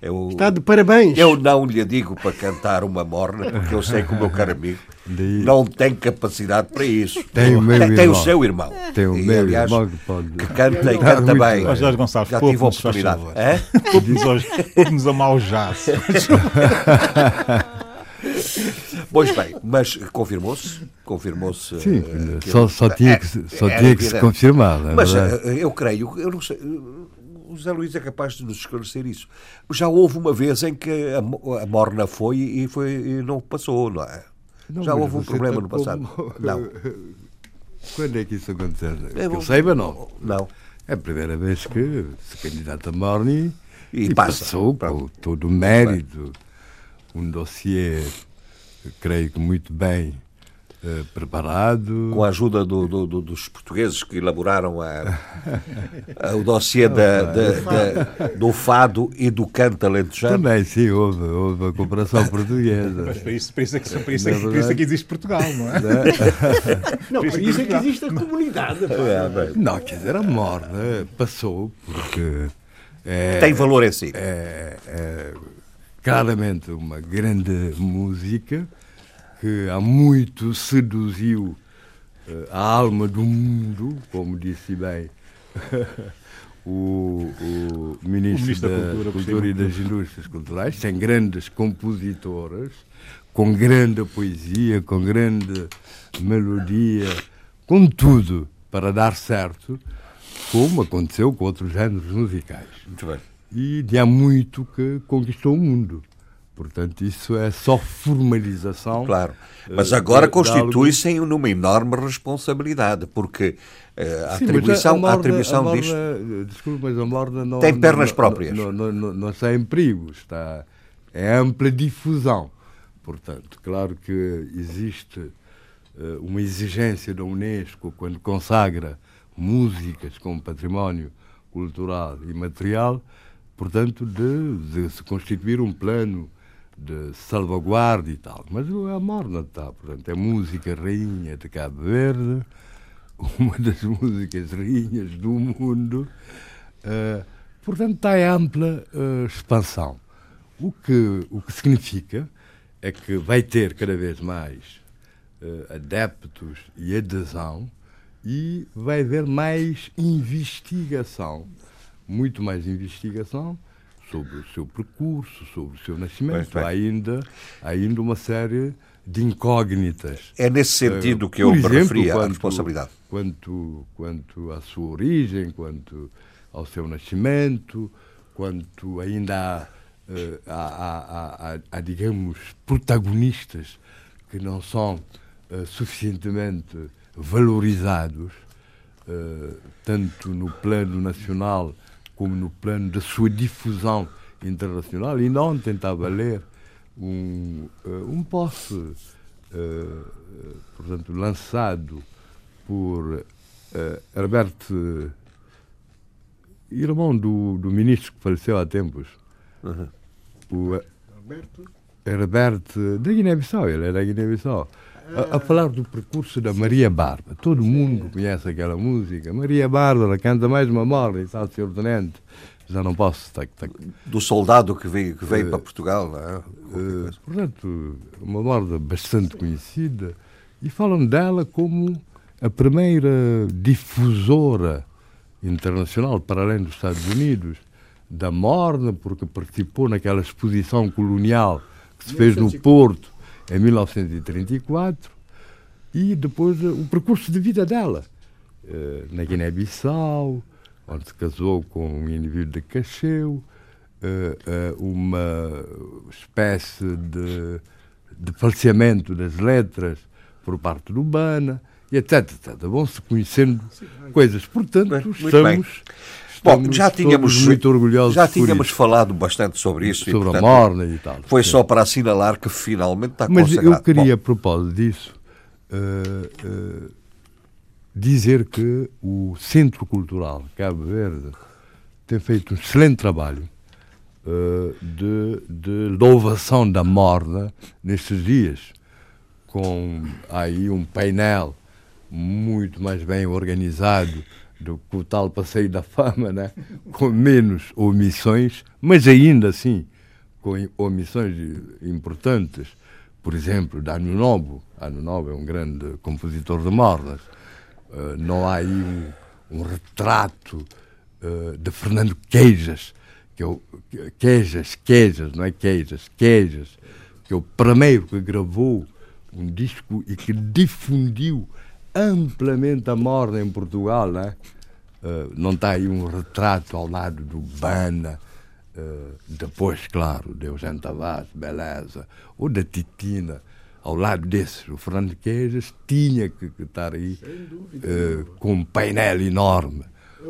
Eu, Está de parabéns. Eu não lhe digo para cantar uma morna, porque eu sei que o meu caro amigo não tem capacidade para isso. Tem o, meu tem, tem o seu irmão. Tem o e, meu aliás, irmão que pode. Que canta e canta bem. Mas Jorge Gonçalves, Já tive a oportunidade. Poupe-nos a mau jazz. Pois bem, mas confirmou-se? Confirmou-se. Sim, uh, só, só, tinha que, só tinha que se confirmar. Mas uh, eu creio, eu não sei. O José Luís é capaz de nos esclarecer isso. Já houve uma vez em que a, a morna foi e, foi, e não passou, não é? Não, Já houve um problema no passado. Como... Não. Quando é que isso aconteceu? É, que eu saiba, não. Não. É a primeira vez que se candidata a Morni e, e passa. passou com todo o mérito. Um dossiê creio que muito bem uh, preparado. Com a ajuda do, do, do, dos portugueses que elaboraram a, a, o dossiê da, da, da, do fado e do canto alentejano. Também, sim, houve, houve a cooperação portuguesa. Mas para isso, para isso, é, que, para isso, é, para isso é que existe Portugal, não é? Não, para isso é que existe a comunidade. É, não, quer dizer, a morda passou porque... É, Tem valor em si. É, é, claramente uma grande música que há muito seduziu uh, a alma do mundo, como disse bem o, o, ministro, o ministro da, da, Cultura, Cultura e das Indústrias Culturais. Tem grandes compositoras, com grande poesia, com grande melodia, com tudo para dar certo, como aconteceu com outros géneros musicais. Muito bem e de há muito que conquistou o mundo. Portanto, isso é só formalização. Claro. Mas agora constitui-se em numa enorme responsabilidade, porque uh, a, Sim, atribuição, a, morda, a atribuição a disto. Desculpe, mas a morda não. Tem pernas não, próprias. Não, não, não, não está em perigo, está. É ampla difusão. Portanto, claro que existe uh, uma exigência da Unesco quando consagra músicas como património cultural e material portanto, de, de, se constituir um plano de salvaguarda e tal. Mas a morna está, portanto, é música rainha de Cabo Verde, uma das músicas rainhas do mundo, uh, portanto, está em ampla uh, expansão. O que, o que significa é que vai ter cada vez mais uh, adeptos e adesão e vai haver mais investigação muito mais investigação sobre o seu percurso, sobre o seu nascimento. Há ainda, ainda uma série de incógnitas. É nesse sentido que eu me referia à responsabilidade. Quanto, quanto à sua origem, quanto ao seu nascimento, quanto ainda há, eh, há, há, há digamos, protagonistas que não são uh, suficientemente valorizados, uh, tanto no plano nacional como no plano da sua difusão internacional. E não tentava ler um, uh, um post, portanto, lançado por uh, Herbert, irmão do, do ministro que faleceu há tempos. Uhum. O, Alberto? Herbert da Guiné-Bissau, ele era da Guiné-Bissau. A, a, falar do percurso da Maria Bárbara. Todo mundo conhece aquela música. Maria Bárbara canta mais uma moda e está Sr. Tenente. Já não posso. Tá, tá. Do soldado que veio, que veio uh, para Portugal, não é? Uh, portanto, uma moda bastante conhecida. E falam dela como a primeira difusora internacional, para além dos Estados Unidos, da morna, porque participou naquela exposição colonial que se fez no Porto em 1934, e depois eh, o percurso de vida dela, eh, na Guiné-Bissau, onde se casou com um indivíduo de Cacheu, eh, uma espécie de, de falseamento das letras por parte do Bana, e etc, etc. Vão-se conhecendo coisas. Portanto, bem, estamos Bom, já tínhamos, muito orgulhosos já tínhamos falado bastante sobre isso. Sobre e, portanto, a morna e tal. Foi sim. só para assinalar que finalmente está Mas consagrado. eu queria, Bom. a propósito disso, uh, uh, dizer que o Centro Cultural Cabo Verde tem feito um excelente trabalho uh, de, de louvação da morna nestes dias, com aí um painel muito mais bem organizado do que o tal passeio da fama, né? com menos omissões, mas ainda assim com omissões importantes. Por exemplo, Dano Novo. Dano Novo é um grande compositor de mordas. Uh, não há aí um, um retrato uh, de Fernando Queijas, que é o, Queijas, Queijas, não é Queijas, Queijas, que é o primeiro que gravou um disco e que difundiu amplamente a morda em Portugal, né? Uh, não está aí um retrato ao lado do Bana, uh, depois, claro, de Eugênio Tavares, beleza, ou da Titina, ao lado desses. O Fernando Queijas tinha que, que estar aí uh, com um painel enorme.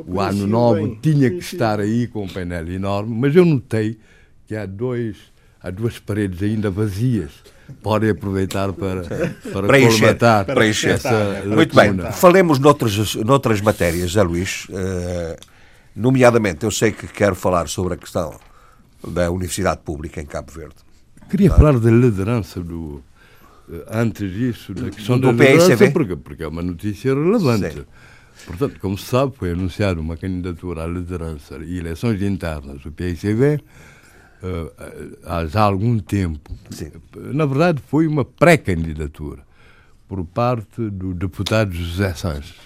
O Ano Novo bem, tinha que estar aí com um painel enorme, mas eu notei que há, dois, há duas paredes ainda vazias podem aproveitar para, para preencher, colmatar preencher. essa Muito bem, falemos noutras, noutras matérias, José Luís, uh, nomeadamente, eu sei que quero falar sobre a questão da Universidade Pública em Cabo Verde. Queria Não. falar da liderança do... Eh, antes disso, da questão do, da liderança, porque, porque é uma notícia relevante. Sim. Portanto, como se sabe, foi anunciada uma candidatura à liderança e eleições internas do PICV uh, há já algum tempo. Sim. Na verdade, foi uma pré-candidatura por parte do deputado José Sanches.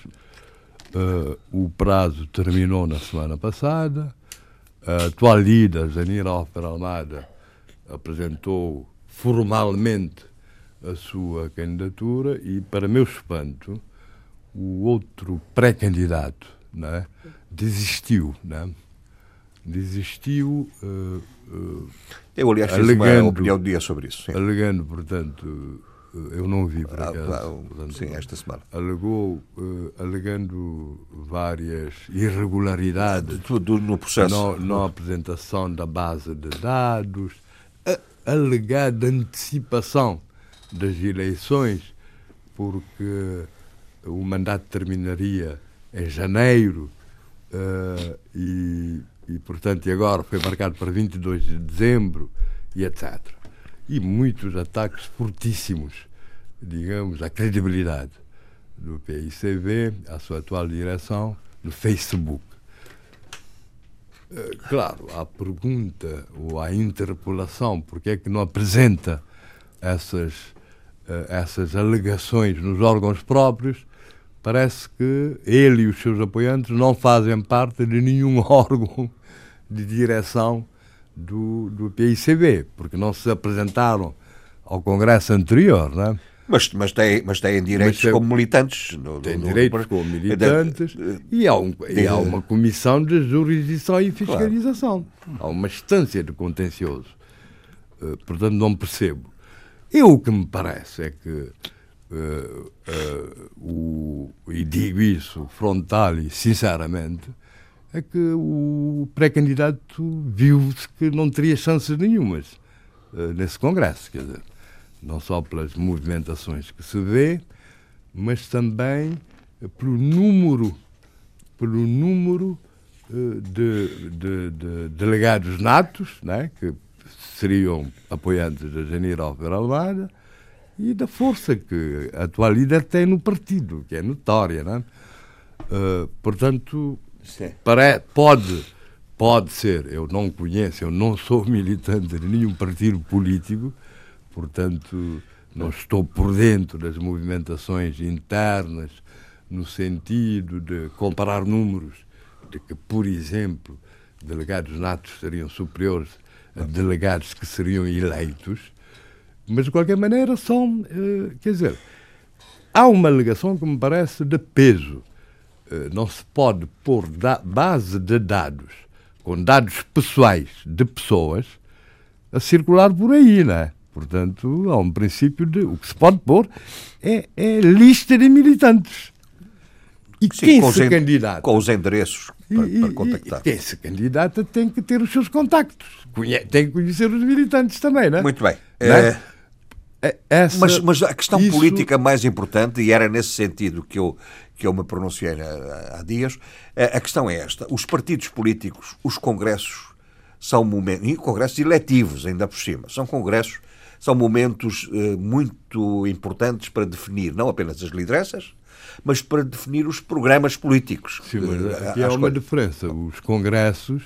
Uh, o prazo terminou na semana passada. A atual líder, Janira Alfer Almada, apresentou formalmente a sua candidatura e, para meu espanto, o outro pré-candidato né, desistiu. Né, desistiu uh, eu, aliás, fiz alegando, uma opinião de dia sobre isso. Sim. Alegando, portanto, eu não vi por ah, acaso. Ah, portanto, sim, esta semana. Alegou, uh, alegando várias irregularidades Tudo no processo. Não, não apresentação da base de dados, alegada antecipação das eleições, porque o mandato terminaria em janeiro uh, e e, portanto, agora foi marcado para 22 de dezembro e etc. E muitos ataques fortíssimos, digamos, à credibilidade do PICV, à sua atual direção, no Facebook. Eh, claro, a pergunta ou a interpelação, porque é que não apresenta essas, eh, essas alegações nos órgãos próprios, parece que ele e os seus apoiantes não fazem parte de nenhum órgão de direção do, do PICB, porque não se apresentaram ao Congresso anterior, não é? Mas, mas, tem, mas têm direitos mas como militantes. No, têm no, direitos no, como militantes de, e, há um, de, e há uma comissão de jurisdição e fiscalização. Claro. Há uma instância de contencioso. Uh, portanto, não percebo. Eu o que me parece é que, uh, uh, o, e digo isso frontal e sinceramente, é que o pré-candidato viu-se que não teria chances nenhumas nesse Congresso. Quer dizer, não só pelas movimentações que se vê, mas também pelo número, pelo número eh, de, de, de delegados natos, né, que seriam apoiantes da Alveira Almada, e da força que a atual líder tem no partido, que é notória. Né? Uh, portanto, pode, pode ser, eu não conheço, eu não sou militante de nenhum partido político, portanto, não estou por dentro das movimentações internas, no sentido de comparar números, de que, por exemplo, delegados natos seriam superiores a delegados que seriam eleitos, mas de qualquer maneira são, eh, quer dizer, há uma alegação que me parece de peso. Eh, não se pode pôr base de dados com dados pessoais de pessoas a circular por aí, não é? Portanto, há um princípio de. O que se pode pôr é, é lista de militantes. E Sim, quem se candidata. Com os endereços para, e, para contactar. E, quem se candidata tem que ter os seus contactos. Tem que conhecer os militantes também, não é? Muito bem. É? É, essa, mas, mas, a questão isso... política mais importante, e era nesse sentido que eu, que eu me pronunciei há, há dias, a questão é esta: os partidos políticos, os congressos, são momentos, e congressos eletivos ainda por cima, são congressos são momentos eh, muito importantes para definir não apenas as lideranças, mas para definir os programas políticos. Sim, mas eh, aqui há uma diferença. Os congressos,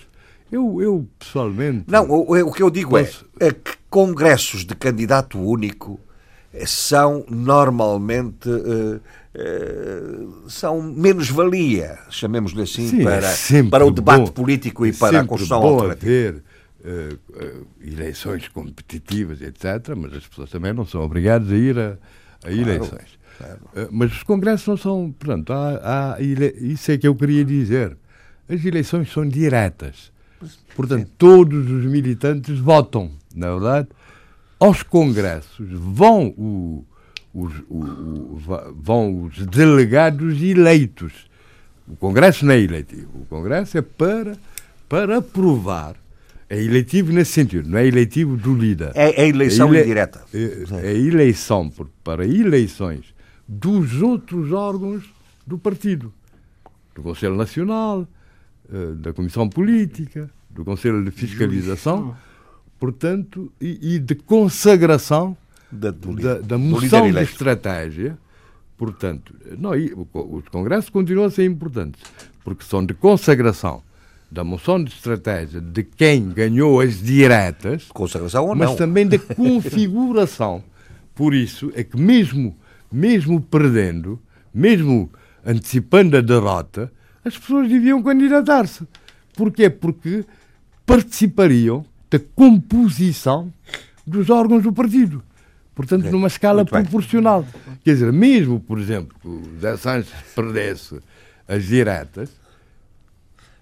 eu, eu pessoalmente. Não, o, o que eu digo é, posso... é, é que congressos de candidato único eh, são normalmente uh, são menos-valia, chamemos-lhe assim, Sim, para, é para o debate bom, político e é para a construção alternativa. Uh, uh, eleições competitivas, etc., mas as pessoas também não são obrigadas a ir a, a claro, eleições. Claro. Uh, mas os congressos não são. Portanto, há, há ele... isso é que eu queria dizer. As eleições são diretas. Portanto, Sim. todos os militantes votam, na verdade. Aos congressos vão, o, os, o, o, vão os delegados eleitos. O congresso não é eletivo. O congresso é para, para aprovar é eletivo nesse sentido, não é eletivo do líder. É, é eleição é ele... indireta. É, é eleição por, para eleições dos outros órgãos do partido. Do Conselho Nacional, eh, da Comissão Política, do Conselho de Fiscalização, portanto, e, e de consagração da, da, da moção de estratégia. Portanto, não, os congressos continuam a ser importantes, porque são de consagração da moção de estratégia de quem ganhou as diretas, consagração ou mas não. também da configuração. Por isso é que mesmo, mesmo perdendo, mesmo antecipando a derrota, as pessoas deviam candidatar-se. Porquê? Porque participariam da composição dos órgãos do partido. Portanto, numa escala proporcional. Quer dizer, mesmo, por exemplo, que o Zé Sanches perdesse as diretas,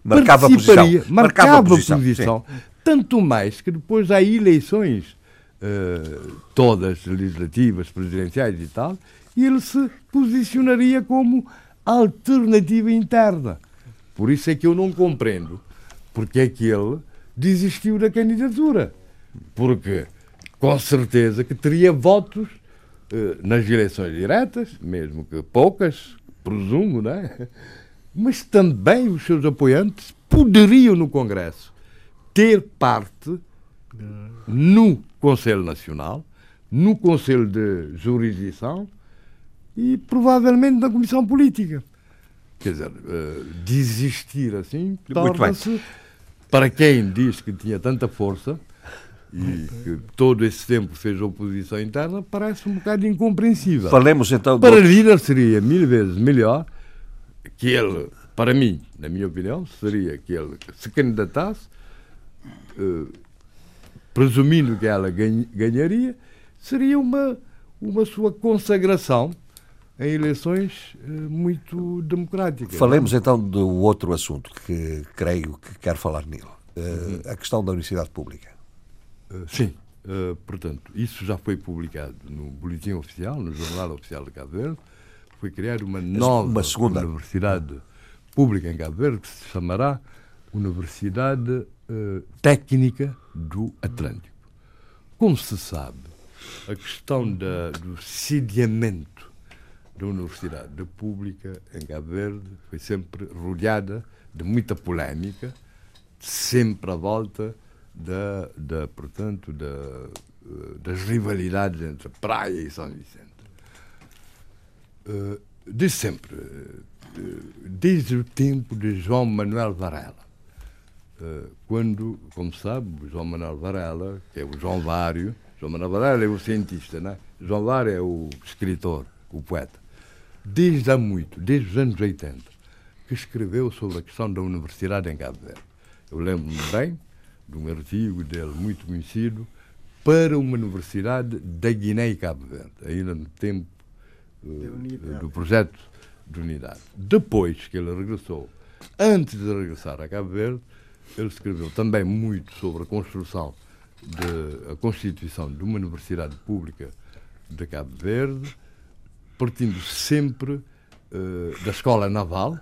marcava posição. Marcava, marcava posição. posição tanto mais que depois há eleições, uh, todas legislativas, presidenciais e tal, e ele se posicionaria como alternativa interna. Por isso é que eu não compreendo porque é que ele desistiu da candidatura. Porque, com certeza, que teria votos uh, nas eleições diretas, mesmo que poucas, presumo, não é? mas também os seus apoiantes poderiam no Congresso ter parte no Conselho Nacional, no Conselho de Jurisdição e provavelmente na Comissão Política. Quer dizer, uh, desistir assim torna-se, para quem diz que tinha tanta força e que todo esse tempo fez oposição interna, parece um bocado incompreensível. Falemos então. Para outros... líder seria mil vezes melhor que ele, para mim, na minha opinião, seria que ele se candidatasse uh, presumindo que ela ganharia, seria uma, uma sua consagração em eleições eh, muito democráticas. Falemos então do outro assunto que creio que quer falar nele, uhum. a questão da universidade pública. Sim, portanto, isso já foi publicado no Boletim Oficial, no Jornal Oficial de Cabo Verde. Foi criada uma nova uma segunda. universidade pública em Cabo Verde que se chamará Universidade Técnica do Atlântico. Como se sabe, a questão da, do sediamento da Universidade Pública em Cabo Verde foi sempre rodeada de muita polémica, sempre à volta da, da portanto, da, eh, das rivalidades entre Praia e São Vicente. Uh, desde sempre, uh, desde o tempo de João Manuel Varela, quando, como sabe, João Manuel Varela, que é o João Vário, João Manuel Varela é o cientista, né? João Vário é o escritor, o poeta. Desde há muito, desde os anos 80, que escreveu sobre a questão da universidade em Cabo Verde. Eu lembro-me bem de um artigo dele muito conhecido para uma universidade da Guiné e Cabo Verde, ainda no tempo uh, do projeto de unidade. Depois que ele regressou, antes de regressar a Cabo Verde, ele escreveu também muito sobre a construção da constituição de uma universidade pública de Cabo Verde, partindo sempre uh, da escola naval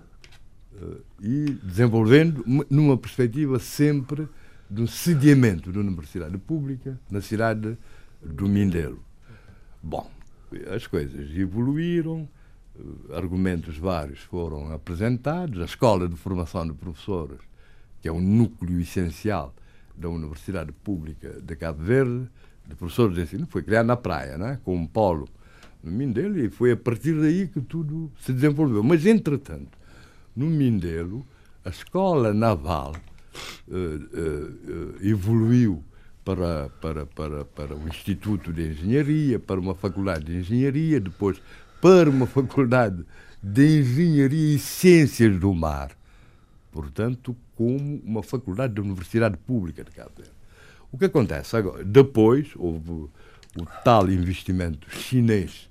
uh, e desenvolvendo numa perspectiva sempre um sediamento da universidade pública na cidade do Mindelo. Bom, as coisas evoluíram, eh, argumentos vários foram apresentados, a escola de formação de professores, que é um núcleo essencial da Universidade Pública de Cabo Verde, de professores de ensino, foi criada na praia, né? com um polo no Mindelo, e foi a partir daí que tudo se desenvolveu. Mas, entretanto, no Mindelo, a escola naval evoluiu para, para, para, para o Instituto de Engenharia, para uma faculdade de Engenharia, depois para uma faculdade de Engenharia e Ciências do Mar. Portanto, como uma faculdade da Universidade Pública de Cabo Verde. O que acontece agora? Depois houve o tal investimento chinês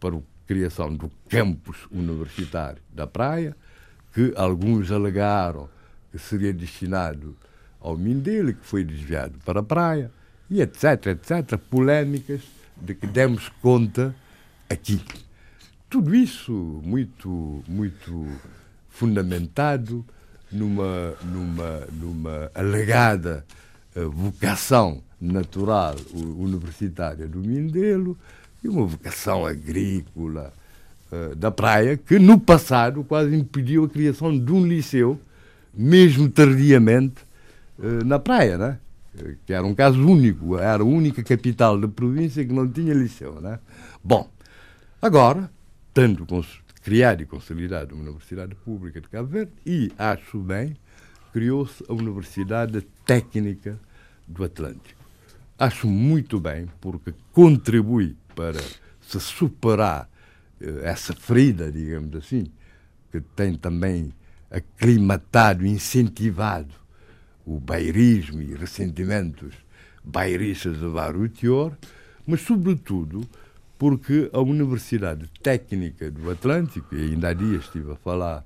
para a criação do campus universitário da praia, que alguns alegaram seria destinado ao Mindelo, que foi desviado para a praia, e etc, etc, polémicas de que demos conta aqui. Tudo isso muito, muito fundamentado numa, numa, numa alegada uh, vocação natural universitária do Mindelo e uma vocação agrícola uh, da praia, que no passado quase impediu a criação de um liceu, mesmo tardiamente, uh, na praia, né? que era um caso único, era a única capital da província que não tinha liceu. Né? Bom, agora, tanto criar e consolidar uma Universidade Pública de Cabo Verde e, acho bem, criou-se a Universidade Técnica do Atlântico. Acho muito bem, porque contribui para se superar eh, essa ferida, digamos assim, que tem também aclimatado, incentivado. O bairismo e ressentimentos bairistas de Barutior, mas, sobretudo, porque a Universidade Técnica do Atlântico, e ainda há dias estive a falar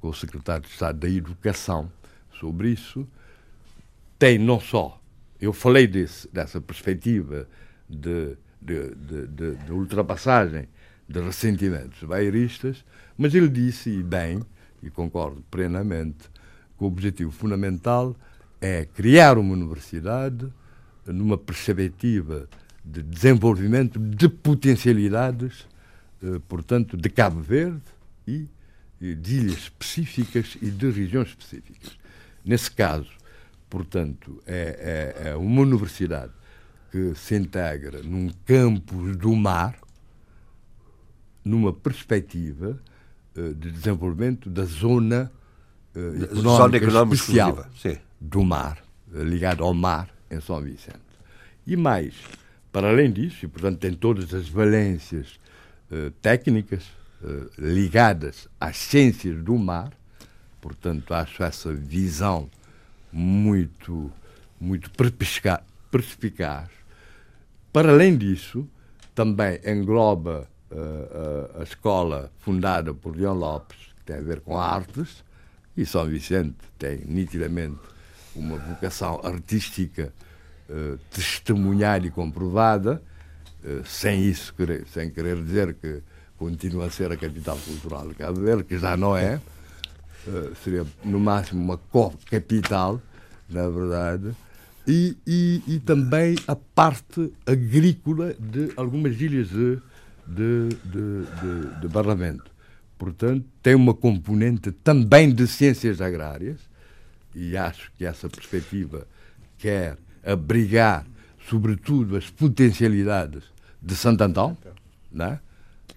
com o secretário de Estado da Educação sobre isso, tem não só, eu falei desse, dessa perspectiva de, de, de, de ultrapassagem de ressentimentos bairistas, mas ele disse, e bem, e concordo plenamente, que o objetivo fundamental é criar uma universidade numa perspectiva de desenvolvimento de potencialidades, eh, portanto, de Cabo Verde e de ilhas específicas e de regiões específicas. Nesse caso, portanto, é, é, é uma universidade que se integra num campus do mar, numa perspectiva de desenvolvimento da zona, uh, económica, zona especial do mar, ligada ao mar em São Vicente. E mais, para além disso, e portanto tem todas as valências uh, técnicas uh, ligadas às ciências do mar, portanto acho essa visão muito, muito perspicaz. Para além disso, também engloba a escola fundada por Leão Lopes, que tem a ver com artes, e São Vicente tem nitidamente uma vocação artística uh, e comprovada, uh, sem isso querer, sem querer dizer que continua a ser a capital cultural de Cabo Verde, que já não é, uh, seria no máximo uma co-capital, na verdade, e, e, e, também a parte agrícola de algumas ilhas de, de, de, de, de Barlavento. Portanto, tem uma componente também de ciências agrárias, e acho que essa perspectiva quer abrigar, sobretudo, as potencialidades de Santo Antão, né?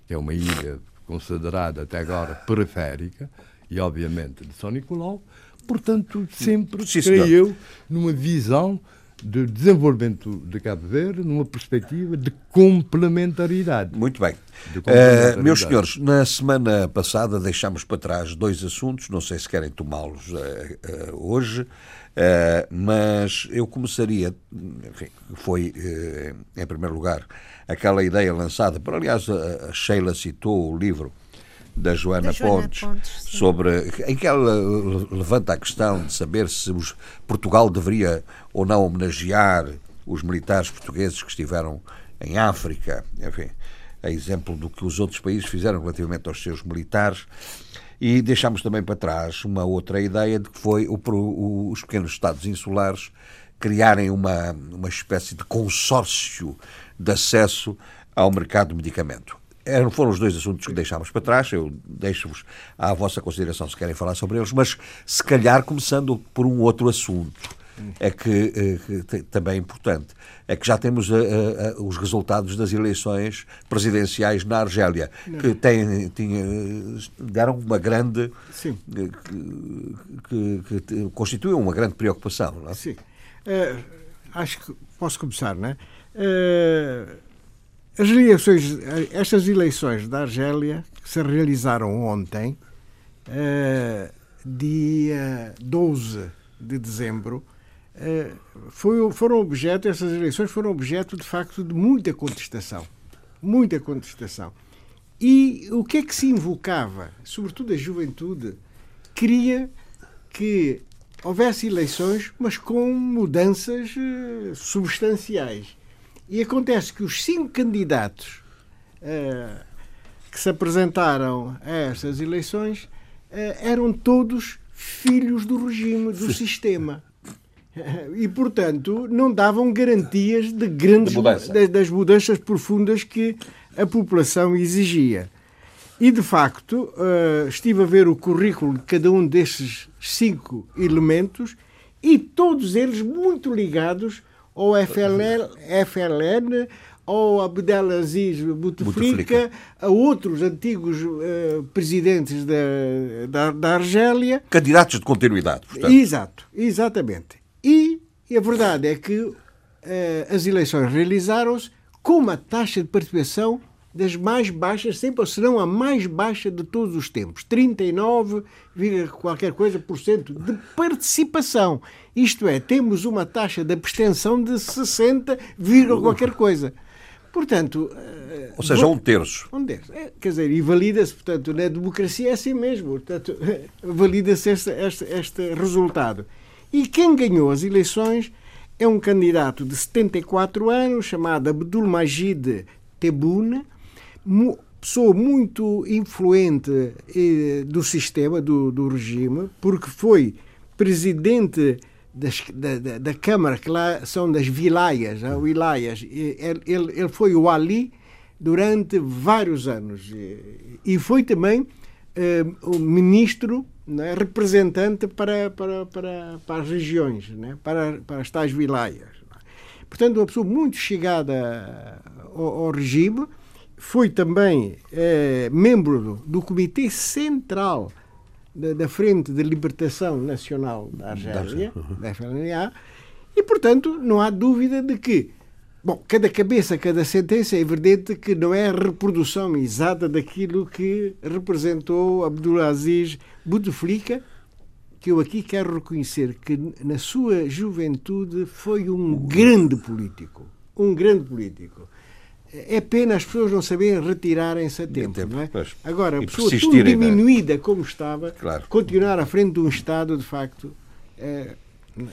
que é uma ilha considerada até agora periférica, e obviamente de São Nicolau. Portanto, sempre, Sim, creio eu, numa visão de desenvolvimento de Cabo Verde numa perspectiva de complementaridade. Muito bem. Uh, meus senhores, na semana passada deixámos para trás dois assuntos, não sei se querem tomá-los uh, uh, hoje, mas eu começaria, enfim, foi em primeiro lugar aquela ideia lançada, por aliás a Sheila citou o livro da Joana, da Joana Pontes, Pontes sobre em que ela levanta a questão de saber se os, Portugal deveria ou não homenagear os militares portugueses que estiveram em África, enfim, a exemplo do que os outros países fizeram relativamente aos seus militares. E deixámos também para trás uma outra ideia de que foi o, o, os pequenos Estados insulares criarem uma, uma espécie de consórcio de acesso ao mercado de medicamento. Eram, foram os dois assuntos que deixámos para trás. Eu deixo-vos à vossa consideração se querem falar sobre eles, mas se calhar começando por um outro assunto. É que, eh, que também é importante é que já temos uh, uh, os resultados das eleições presidenciais na Argélia, que tem, tinha, deram uma grande. Sim. Que, que, que uma grande preocupação. Não é? Sim. Uh, acho que posso começar, não é? Uh, as eleições, estas eleições da Argélia, que se realizaram ontem, uh, dia 12 de dezembro, uh, foi, foram objeto, essas eleições foram objeto, de facto, de muita contestação. Muita contestação. E o que é que se invocava? Sobretudo a juventude queria que houvesse eleições, mas com mudanças uh, substanciais. E acontece que os cinco candidatos uh, que se apresentaram a estas eleições uh, eram todos filhos do regime, do sistema. E, portanto, não davam garantias de grandes de mudança. das mudanças profundas que a população exigia. E, de facto, uh, estive a ver o currículo de cada um desses cinco elementos e todos eles muito ligados ou FLL, FLN, ou Abdelaziz Bouteflika, a outros antigos uh, presidentes da, da, da, Argélia. Candidatos de continuidade, portanto. Exato, exatamente. E, e a verdade é que uh, as eleições realizaram-se com uma taxa de participação das mais baixas, sempre, se não a mais baixa de todos os tempos. 39, qualquer coisa por cento de participação. Isto é, temos uma taxa de abstenção de 60, qualquer coisa. Portanto. Eh, Ou seja, um terço. Um terço. É, quer dizer, e valida-se, portanto, na democracia é assim mesmo. Portanto, valida-se este, este, este resultado. E quem ganhou as eleições é um candidato de 74 anos, chamado Abdul Majid Tebboune, pessoa muito influente eh, do sistema, do, do regime, porque foi presidente das, da, da, Câmara, que lá são das vilaias, né? wilaias. Ele, ele, ele foi o Ali durante vários anos e foi também eh, o ministro né, representante para, para, para, para as regiões, né, para, para as tais vilaias. Portanto, uma pessoa muito chegada ao, ao regime, foi também é, membro do, do, Comitê Central da, da, Frente de Libertação Nacional da Argélia, da FLNA, e, portanto, não há dúvida de que, bom, cada cabeça, cada sentença é evidente que não é a reprodução exata daquilo que representou Abdulaziz Bouteflika, que eu aqui quero reconhecer que na sua juventude foi um grande político. Um grande político. É pena as pessoas não saberem retirarem-se a tempo, tempo, não é? Pois. Agora, a pessoa tão é? diminuída como estava, claro. continuar à frente de um Estado, de facto, é,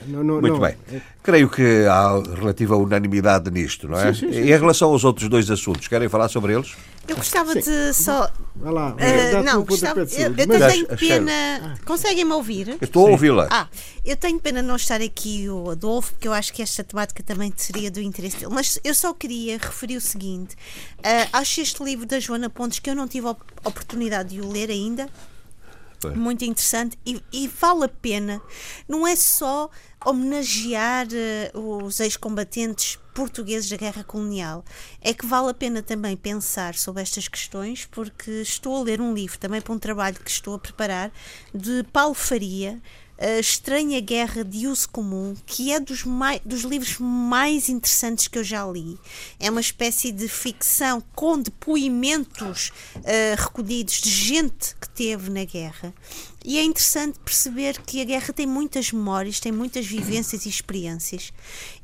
não, não, Muito não. bem. Creio que há relativa unanimidade nisto, não é? Sim, sim, sim. E em relação aos outros dois assuntos, querem falar sobre eles? Eu gostava de só. Vai lá, uh, não, gostava, eu, eu Mas, tenho pena. Ah. Conseguem-me ouvir? estou a ouvi-la. Ah, eu tenho pena não estar aqui o Adolfo, porque eu acho que esta temática também seria do interesse dele. Mas eu só queria referir o seguinte: uh, acho este livro da Joana Pontes que eu não tive a oportunidade de o ler ainda muito interessante e, e, vale a pena. Não é só homenagear uh, os ex-combatentes portugueses da guerra colonial. É que vale a pena também pensar sobre estas questões, porque estou a ler um livro também para um trabalho que estou a preparar de Paulo Faria, a Estranha Guerra de Uso Comum, que é dos, mais, dos livros mais interessantes que eu já li. É uma espécie de ficção com depoimentos uh, recolhidos de gente que teve na guerra. E é interessante perceber que a guerra tem muitas memórias, tem muitas vivências e experiências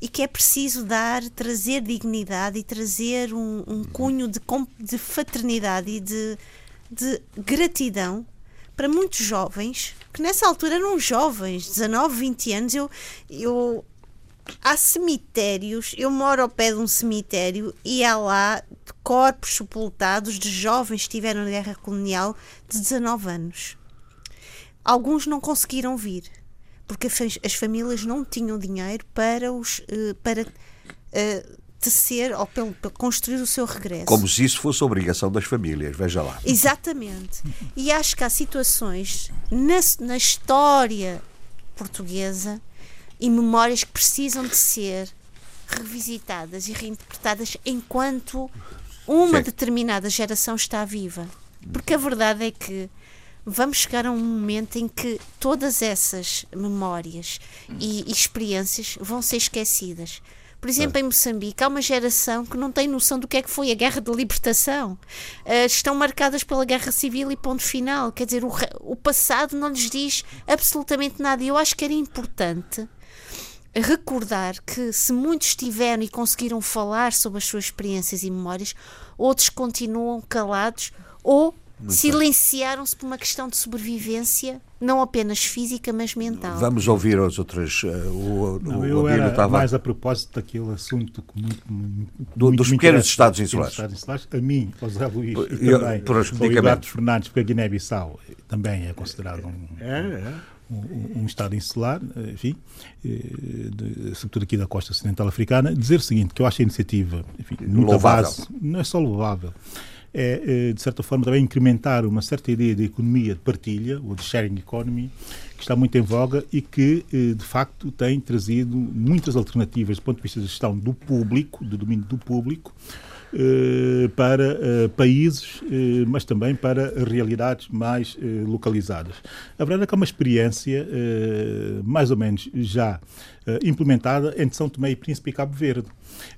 e que é preciso dar, trazer dignidade e trazer um, um cunho de, de fraternidade e de, de gratidão para muitos jovens, que nessa altura eram jovens, 19, 20 anos, eu, eu há cemitérios, eu moro ao pé de um cemitério e há lá corpos sepultados de jovens que estiveram na guerra colonial de 19 anos. Alguns não conseguiram vir, porque as famílias não tinham dinheiro para os eh, para uh, tecer ou pelo, para construir o seu regresso. Como se isso fosse obrigação das famílias, veja lá. Exatamente. E acho que há situações na, na história portuguesa e memórias que precisam de ser revisitadas e reinterpretadas enquanto uma Sim. determinada geração está viva. Porque a verdade é que vamos chegar a um momento em que todas essas memórias e, e experiências vão ser esquecidas. Por exemplo, em Moçambique há uma geração que não tem noção do que é que foi a guerra de libertação. Uh, estão marcadas pela guerra civil e ponto final. Quer dizer, o, o passado não lhes diz absolutamente nada. E eu acho que era importante recordar que se muitos tiveram e conseguiram falar sobre as suas experiências e memórias, outros continuam calados ou silenciaram-se por uma questão de sobrevivência, não apenas física, mas mental. Vamos ouvir as outras. Uh, o, não, o eu era estava... mais a propósito daquele assunto que muito, muito, Do, muito dos pequenos Estados insulares. Estados insulares. A mim, ao José Luís e eu, também por ao Eduardo Fernandes, porque a Guiné-Bissau também é considerado um, é, é. Um, um, Estado insular, enfim, eh, de, sobretudo aqui da costa ocidental africana, dizer o seguinte, que eu acho a iniciativa, enfim, muita base, não é só louvável, é, eh, de certa forma, também incrementar uma certa ideia de economia de partilha, ou de sharing economy, que está muito em voga e que, eh, de facto, tem trazido muitas alternativas do ponto de vista da gestão do público, do domínio do público, eh, para países, mas também para realidades mais localizadas. A verdade é que é uma experiência mais ou menos já implementada entre São Tomé e Príncipe e Cabo Verde.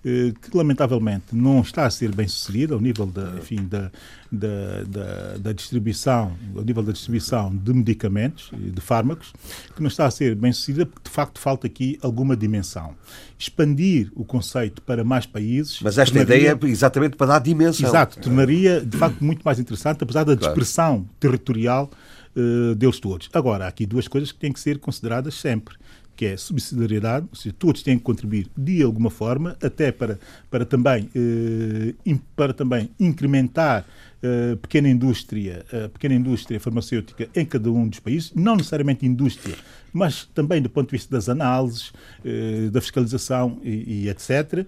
Eh, que lamentavelmente não está a ser bem sucedida ao nível da, enfim, da, da, da, da, distribuição, ao nível da distribuição de medicamentos, de fármacos, que não está a ser bem sucedida porque de facto falta aqui alguma dimensão. Expandir o conceito para mais países. Mas esta tornaria, ideia é exatamente para dar dimensão. Exato, tornaria de facto muito mais interessante, apesar da dispersão claro. territorial uh, deles todos. Agora, há aqui duas coisas que têm que ser consideradas sempre que é subsidiariedade, ou seja, todos têm que contribuir de alguma forma, até para, para, também, eh, para também incrementar Uh, pequena indústria, uh, pequena indústria farmacêutica em cada um dos países, não necessariamente indústria, mas também do ponto de vista das análises, uh, da fiscalização e, e etc.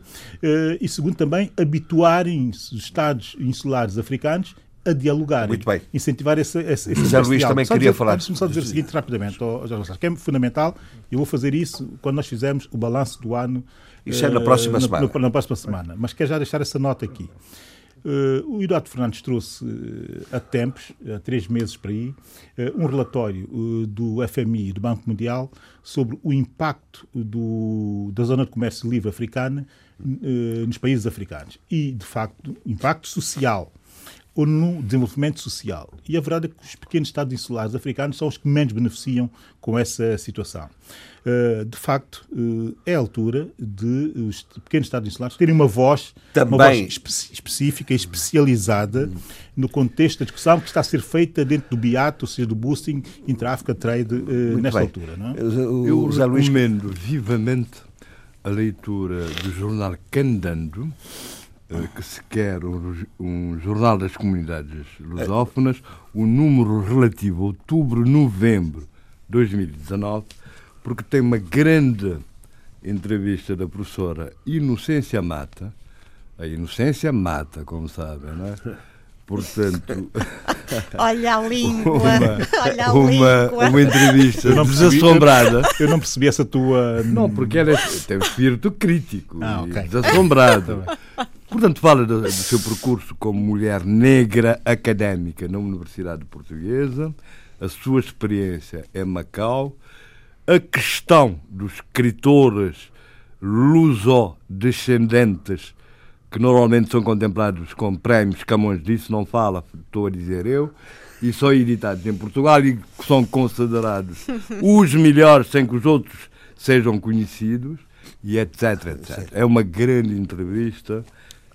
e segundo também habituarem-se os Estados insulares africanos a dialogar. Muito bem. Incentivar esse, esse, esse José Luís também queria dizer, falar. Deixe-me só dizer o seguinte rapidamente, oh, que é fundamental, eu vou fazer isso quando nós fizermos o balanço do ano. Isso é na próxima uh, semana. Na, na, próxima semana. Mas quero já deixar essa nota aqui. Uh, o Eduardo Fernandes trouxe uh, há tempos, há três meses para aí, uh, um relatório do FMI e do Banco Mundial sobre o impacto do, da Zona de Comércio Livre africana nos países africanos. E, de facto, impacto social ou no desenvolvimento social. E a verdade é que os pequenos Estados insulares africanos são os que menos beneficiam com essa situação. Uh, de facto, uh, é a altura de os pequenos Estados insulares terem uma voz, Também... uma voz espe específica e especializada no contexto da discussão que está a ser feita dentro do BIAT, ou seja, do Boosting Intra-Africa Trade, uh, nesta bem. altura. Não é? Eu recomendo vivamente a leitura do jornal Candando, que se quer um, um, jornal das comunidades lusófonas, o número relativo outubro-novembro de 2019, porque tem uma grande entrevista da professora Inocência Mata. A Inocência Mata, como sabem, não é? Portanto. Olha a língua! Uma, Olha a uma, língua. uma entrevista não desassombrada. Eu não percebi essa tua. Não, porque era, tem um espírito crítico ah, okay. desassombrado. Portanto, fala do, do, seu percurso como mulher negra académica na Universidade Portuguesa, a sua experiência em Macau, a questão dos escritores luso-descendentes que normalmente são contemplados com prémios, Camões disso não fala, estou a dizer eu, e são editados em Portugal e são considerados os melhores sem que os outros sejam conhecidos, e etc, etc. É uma grande entrevista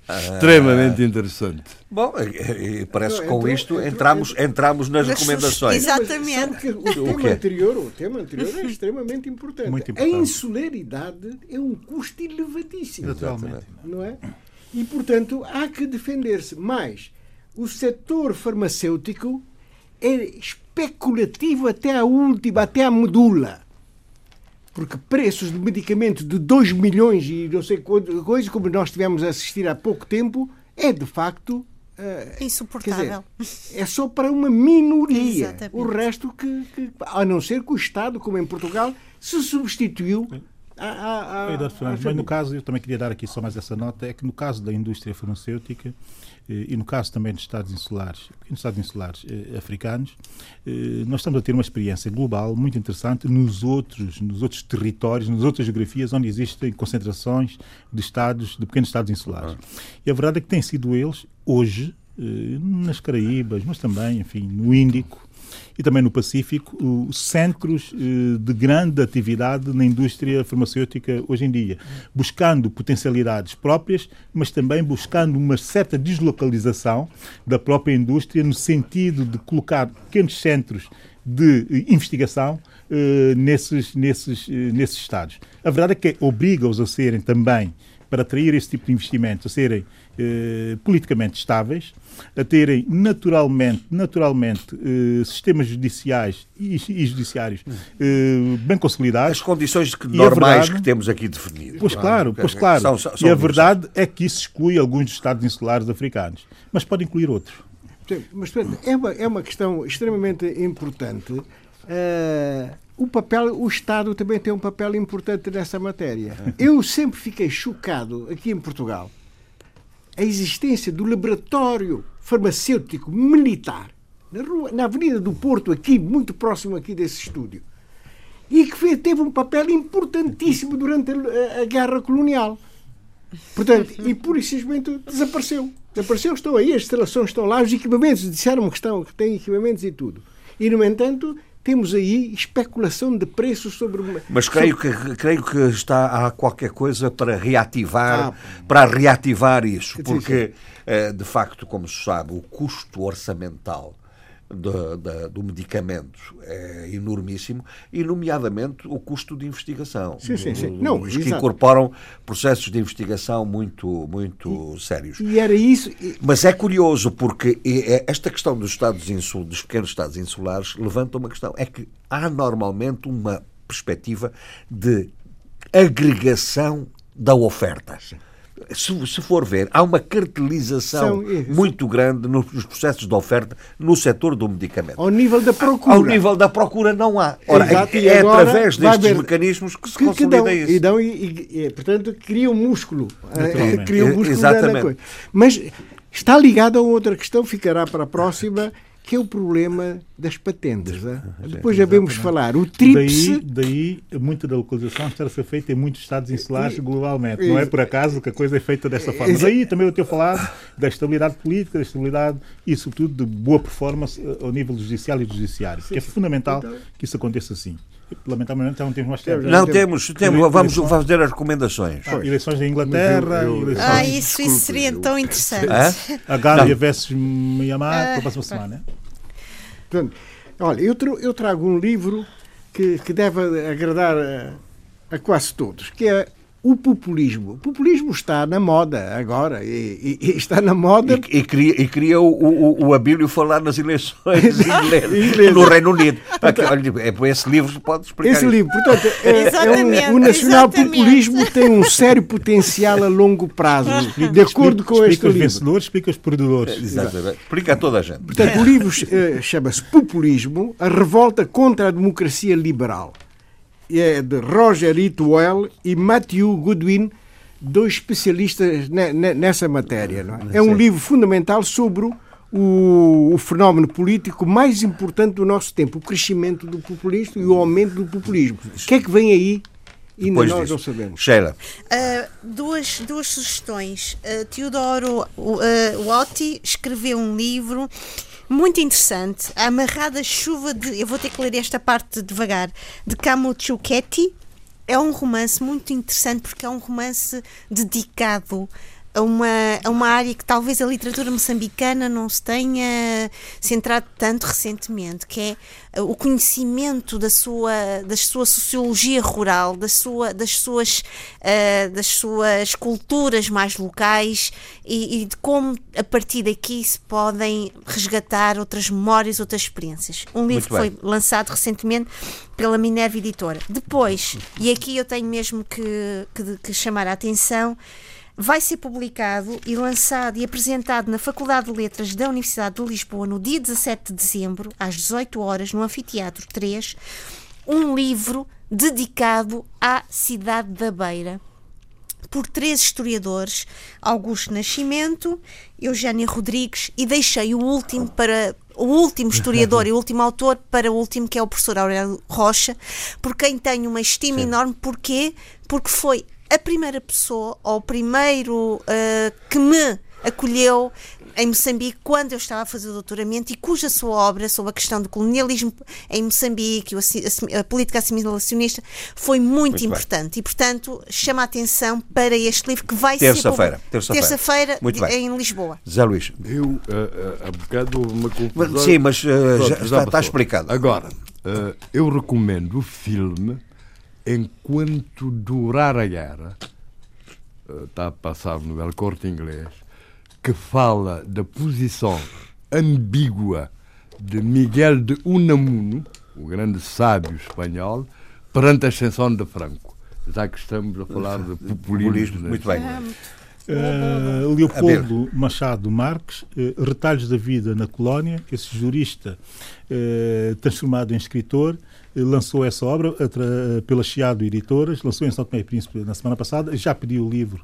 extremamente interessante. Bom, e, parece que com isto entramos, entramos nas recomendações. Exatamente. o, tema anterior, o tema anterior é extremamente importante. Muito importante. A insularidade é um custo elevadíssimo. Exatamente. Não é? E, portanto, há que defender-se. Mas o setor farmacêutico é especulativo até a última, até a medula porque preços de medicamentos de 2 milhões e não sei quantas coisas, como nós tivemos a assistir há pouco tempo, é de facto. Uh, Insuportável. Dizer, é só para uma minoria. Exatamente. O resto, que, que, a não ser que o Estado, como em Portugal, se substituiu a, a, a, Mas no caso, eu também queria dar aqui só mais essa nota, é que no caso da indústria farmacêutica, e no caso também dos Estados insulares, pequenos Estados insulares eh, africanos, eh, nós estamos a ter uma experiência global muito interessante nos outros, nos outros territórios, nas outras geografias onde existem concentrações de Estados, de pequenos Estados insulares. E a verdade é que têm sido eles, hoje, nas Caraíbas, mas também, enfim, no Índico, e também no Pacífico, centros eh, de grande atividade na indústria farmacêutica hoje em dia, buscando potencialidades próprias, mas também buscando uma certa deslocalização da própria indústria no sentido de colocar pequenos centros de eh, investigação uh, nesses, nesses, nesses estados. A verdade é que obriga-os a serem também, para atrair esse tipo de investimentos, a serem eh, politicamente estáveis, a terem naturalmente, naturalmente eh, sistemas judiciais e, e judiciários eh, bem consolidados. As condições que, normais verdade, que temos aqui definidas. Pois claro, pois claro. São, são, e a verdade é que isso exclui alguns dos Estados insulares africanos, mas pode incluir outros. Mas é uma, é uma questão extremamente importante. Uh, o papel, o Estado também tem um papel importante nessa matéria. Eu sempre fiquei chocado aqui em Portugal a existência do laboratório farmacêutico militar na, rua, na Avenida do Porto, aqui, muito próximo aqui desse estúdio, e que teve um papel importantíssimo durante a, a guerra colonial. Portanto, e pura e simplesmente desapareceu. Desapareceu, estão aí, as instalações estão lá, os equipamentos, disseram que estão, que têm equipamentos e tudo. E, no entanto, temos aí especulação de preços sobre. Mas creio que, creio que está há qualquer coisa para reativar, ah, para reativar isso, porque, eh, de facto, como se sabe, o custo orçamental do, do medicamento é enormíssimo, e, nomeadamente, o custo de investigação. Sim, sim, sim. Não, os que incorporam processos de investigação muito, muito e, sérios. E era isso. Mas é curioso, porque esta questão dos, estados insul, dos pequenos Estados insulares levanta uma questão. É que há normalmente uma perspectiva de agregação da oferta. Sim se, se, for ver, há uma cartelização muito grande nos processos de oferta no setor do medicamento. Ao nível da procura. Ao nível da procura não há. Ora, Exato, é, é através destes ver, mecanismos que se que, consolida que dão, isso. E, dão, e, e, portanto, cria um músculo. Cria um músculo Exatamente. Mas está ligado a outra questão, ficará para a próxima, que é o problema das patentes. É? Depois devemos falar. O TRIPS. Daí, daí muita da localização está a ser feita em muitos estados insulares globalmente. Não é por acaso que a coisa é feita desta forma. Daí também eu tenho falado da estabilidade política, da estabilidade e, sobretudo, de boa performance eh, ao nível judicial e judiciário. Que é fundamental então- que isso aconteça assim. Lamentavelmente não temos mais tempo. Não, temos, temos vamos fazer as recomendações. Ah, eleições da Inglaterra. Eu, eu, eleições... Ah, isso, isso seria tão interessante. A Gália versus Mianmar para a próxima semana. Portanto, olha, eu, tra eu trago um livro que, que deve agradar a, a quase todos, que é o populismo. O populismo está na moda agora e, e, e está na moda. E, e cria, e cria o, o, o Abílio falar nas eleições inglesas no Reino Unido. é por esse livro que pode explicar. Esse isso. livro, portanto, é, é um, o nacional populismo tem um sério potencial a longo prazo, de acordo com este livro. os vencedores, explica os perdedores. Exatamente. Explica a toda a gente. Portanto, o livro uh, chama-se Populismo, a revolta contra a democracia liberal é de Roger Itwell e Matthew Goodwin, dois especialistas nessa matéria. É? é? um livro fundamental sobre o, o, fenómeno político mais importante do nosso tempo, o crescimento do populismo e o aumento do populismo. O que é que vem aí? Ainda Depois nós disso. não sabemos. Sheila. Uh, duas, duas sugestões. Uh, Teodoro uh, Otti escreveu um livro muito interessante. A amarrada chuva de. Eu vou ter que ler esta parte devagar. De Camuchuquetti. É um romance muito interessante porque é um romance dedicado a uma, a uma área que talvez a literatura moçambicana não se tenha centrado tanto recentemente, que é eh, o conhecimento da sua, da sua sociologia rural, da sua, das, suas, uh, das suas culturas mais locais e, e, de como a partir daqui se podem resgatar outras memórias, outras experiências. Um livro que foi lançado recentemente pela Minerva Editora. Depois, e aqui eu tenho mesmo que, que, que chamar a atenção, vai ser publicado e lançado e apresentado na Faculdade de Letras da Universidade de Lisboa no dia 17 de dezembro, às 18 horas, no Anfiteatro 3, um livro dedicado à cidade da Beira por três historiadores, Augusto Nascimento, Eugénia Rodrigues e deixei o último para o último historiador e o último autor para o último que é o professor Aurélio Rocha, por quem tenho uma estima Sim. enorme. Porquê? Porque foi a primeira pessoa, ou o primeiro uh, que me acolheu em Moçambique quando eu estava a fazer o doutoramento e cuja sua obra sobre a questão do colonialismo em Moçambique, a, a política assimilacionista, foi muito, muito importante. Bem. E, portanto, chama a atenção para este livro que vai terça-feira, ser terça-feira terça em Lisboa. Zé Luís. Eu, uh, uh, há bocado houve uma confusão. Sim, mas uh, já, está, está explicado. Agora, eu recomendo o filme enquanto durar a guerra, eh, está a passar no El Corte Inglês, que fala da posição ambígua de Miguel de Unamuno, o grande sábio espanhol, perante a ascensão de Franco. Já que estamos a falar de populismo. populismo né? muito bem. Uh, Leopoldo Machado Marques, uh, Retalhos da Vida na Colónia, esse jurista uh, transformado em escritor, lançou essa obra pela Chiado Editoras, lançou em São Tomé e Príncipe na semana passada, já pediu o livro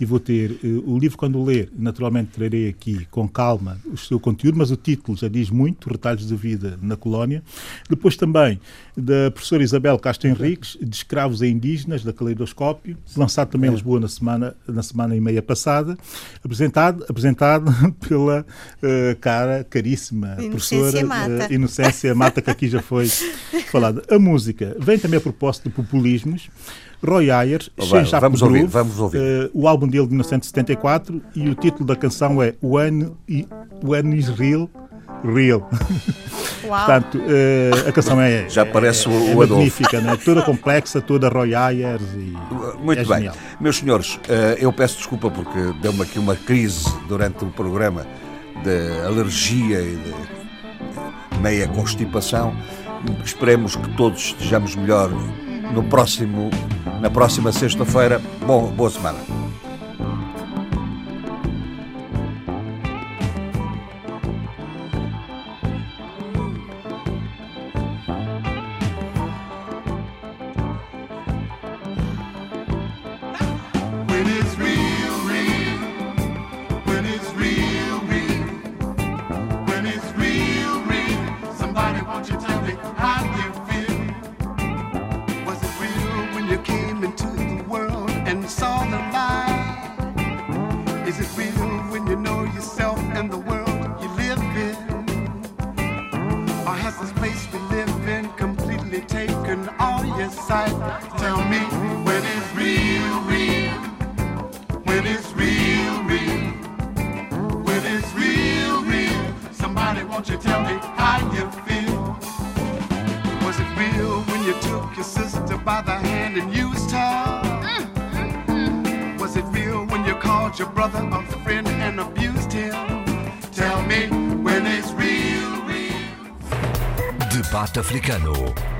e vou ter uh, o livro quando ler, naturalmente trarei aqui com calma o seu conteúdo, mas o título já diz muito, Retalhos de Vida na Colónia. Depois também da professora Isabel Castro Henriques, de Escravos e Indígenas, da Caleidoscópio, lançado também em Lisboa na semana, na semana e meia passada, apresentado, apresentado pela uh, cara caríssima Inocência professora Mata. Uh, Inocência Mata, que aqui já foi falada. A música vem também a propósito de populismos. Roy Ayers, oh, vai, vamos ouvir, vamos ouvir. Uh, o álbum dele de 1974 e o título da canção é When, When is Real, Real. Portanto, uh, a canção é, Já parece é, o, é magnífica, né? toda complexa, toda Roy Ayers e Muito é bem. Genial. Meus senhores, uh, eu peço desculpa porque deu-me aqui uma crise durante o programa de alergia e de meia constipação. Esperemos que todos estejamos melhor no próximo, na próxima sexta-feira. Bom, boa semana. Tell me when it's real, real. When it's real, real. When it's real, real. Somebody, won't you tell me how you feel? Was it real when you took your sister by the hand and used her? Was it real when you called your brother a friend and abused him? Tell me when it's real, real. Debate Africano.